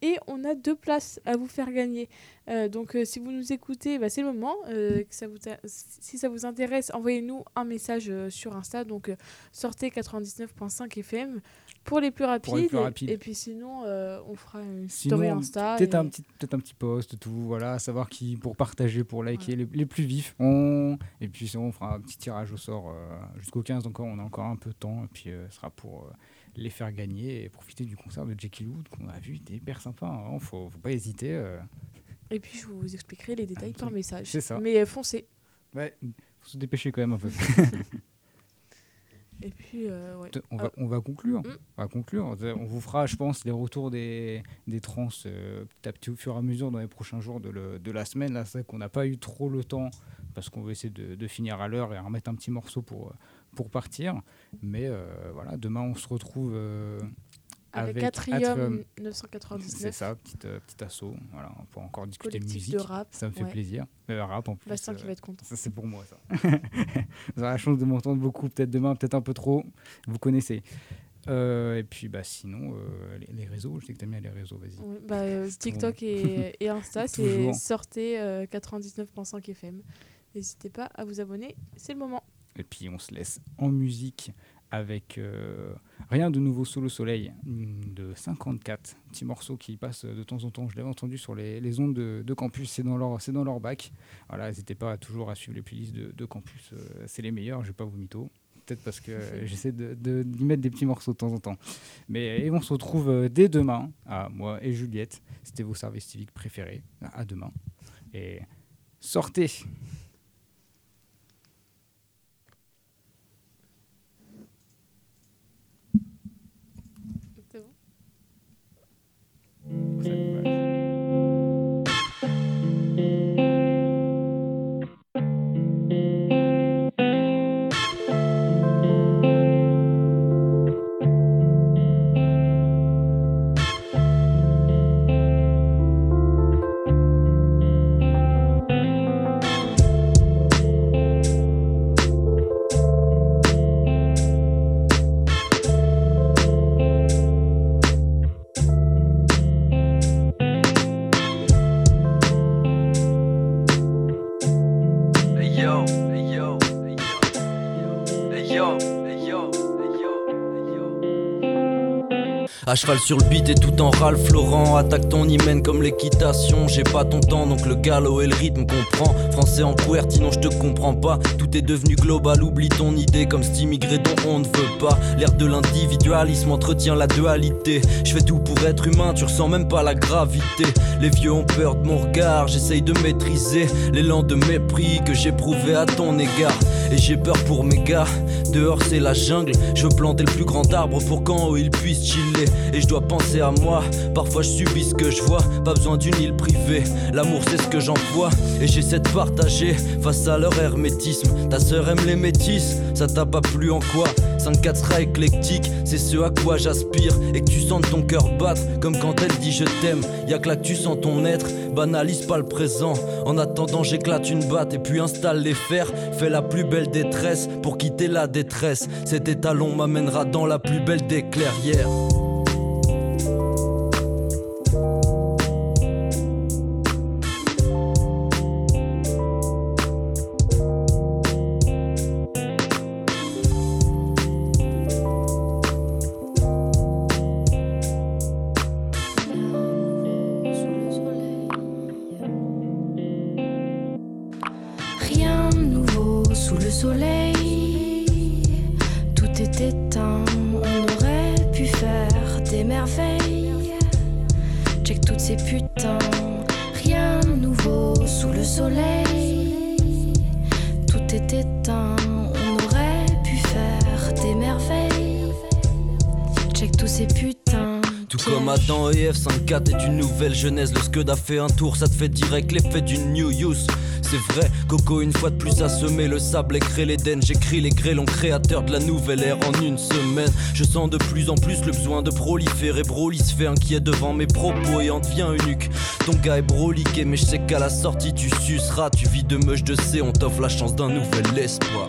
Et on a deux places à vous faire gagner. Euh, donc, euh, si vous nous écoutez, bah, c'est le moment. Euh, que ça vous ta- si ça vous intéresse, envoyez-nous un message sur Insta. Donc, sortez 99.5 FM pour les plus rapides. Pour les plus Et- rapides. Et, puis, sinon, on fera une Sinon, story Insta. peut-être et- un petit, peut-être un petit post, tout, voilà, savoir qui pour partager, pour liker les, les plus vifs. On... Et puis sinon, on fera un petit tirage au sort jusqu'au 15, donc on a encore un peu de temps, et puis ce sera pour les faire gagner et profiter du concert de Jackie Wood qu'on a vu, il est hyper sympa, hein, faut, faut pas hésiter. euh. Et puis, je vous expliquerai les détails par message. C'est ça. Mais euh, foncez. Ouais, faut se dépêcher quand même un peu. *laughs* Et puis, euh, ouais. On va, Euh, on va conclure. Mm. On va conclure. On vous fera, je pense, les retours des, des trans euh, petit à petit au fur et à mesure dans les prochains jours de, le- de la semaine. Là, c'est vrai qu'on n'a pas eu trop le temps parce qu'on va essayer de, de finir à l'heure et remettre un petit morceau pour, euh, pour partir. Mais euh, voilà, demain, on se retrouve euh, Avec avec Atrium Atrium. 999. C'est ça, petit, euh, petit assaut. Voilà, on peut encore discuter de Collectif musique. de rap, Ça me fait ouais. plaisir. Euh, rap en plus. Bastien qui va être content. Ça, c'est pour moi, ça. *laughs* Vous aurez la chance de m'entendre beaucoup, peut-être demain, peut-être un peu trop. Vous connaissez. Euh, et puis, bah, sinon, euh, les, les réseaux, je sais que t'aimes bien les réseaux, vas-y. Ouais, bah, euh, TikTok et, *laughs* et Insta, c'est sortez euh, 99.5 FM. N'hésitez pas à vous abonner, c'est le moment. Et puis, on se laisse en musique avec euh, Rien de nouveau sous le soleil mm, de 54. Petit morceau qui passe de temps en temps. Je l'avais entendu sur les, les ondes de, de campus. C'est dans, leur, dans leur bac. Voilà, n'hésitez pas toujours à suivre les playlists de, de campus. euh, c'est les meilleurs, je vais pas vous mytho. Peut-être parce que *laughs* j'essaie de, de- d'y mettre des petits morceaux de temps en temps. Mais et on se retrouve euh, dès demain, à moi et Juliette. C'était vos services civiques préférés. À demain. Et sortez with right? Cheval sur le beat et tout en râle. Florent Attaque ton hymen comme l'équitation. J'ai pas ton temps donc le galop et le rythme comprend Français en puerti non je te comprends pas. Tout est devenu global oublie ton idée. Comme cet immigré dont on ne veut pas. L'air de l'individualisme entretient la dualité. Je fais tout pour être humain tu ressens même pas la gravité. Les vieux ont peur de mon regard J'essaye de maîtriser l'élan de mépris Que j'éprouvais à ton égard Et j'ai peur pour mes gars. Dehors c'est la jungle. Je veux planter le plus grand arbre pour qu'en haut ils puissent chiller. Et je dois penser à moi. Parfois je subis ce que je vois. Pas besoin d'une île privée. L'amour c'est ce que j'emploie. Et j'essaie de partager Face à leur hermétisme. Ta sœur aime les métis Ça t'a pas plu en quoi? 5-4 sera éclectique C'est ce à quoi j'aspire. Et que tu sentes ton cœur battre Comme quand elle dit je t'aime. Y'a que là que tu sens ton être Banalise pas le présent. En attendant j'éclate une batte Et puis installe les fers. Fais la plus belle détresse Pour quitter la détresse. Cet étalon m'amènera dans la plus belle des clairières et F, 5-4 est une nouvelle genèse. Le Scud a fait un tour, ça te fait direct l'effet d'une new use. C'est vrai, Coco une fois de plus a semé le sable et créé l'Éden. J'écris les grêlons créateurs de la nouvelle ère en une semaine. Je sens de plus en plus le besoin de proliférer. Broly se fait inquiet devant mes propos et en devient eunuque. Ton gars est broliqué, mais je sais qu'à la sortie tu suceras. Tu vis de meuche de C, on t'offre la chance d'un nouvel espoir.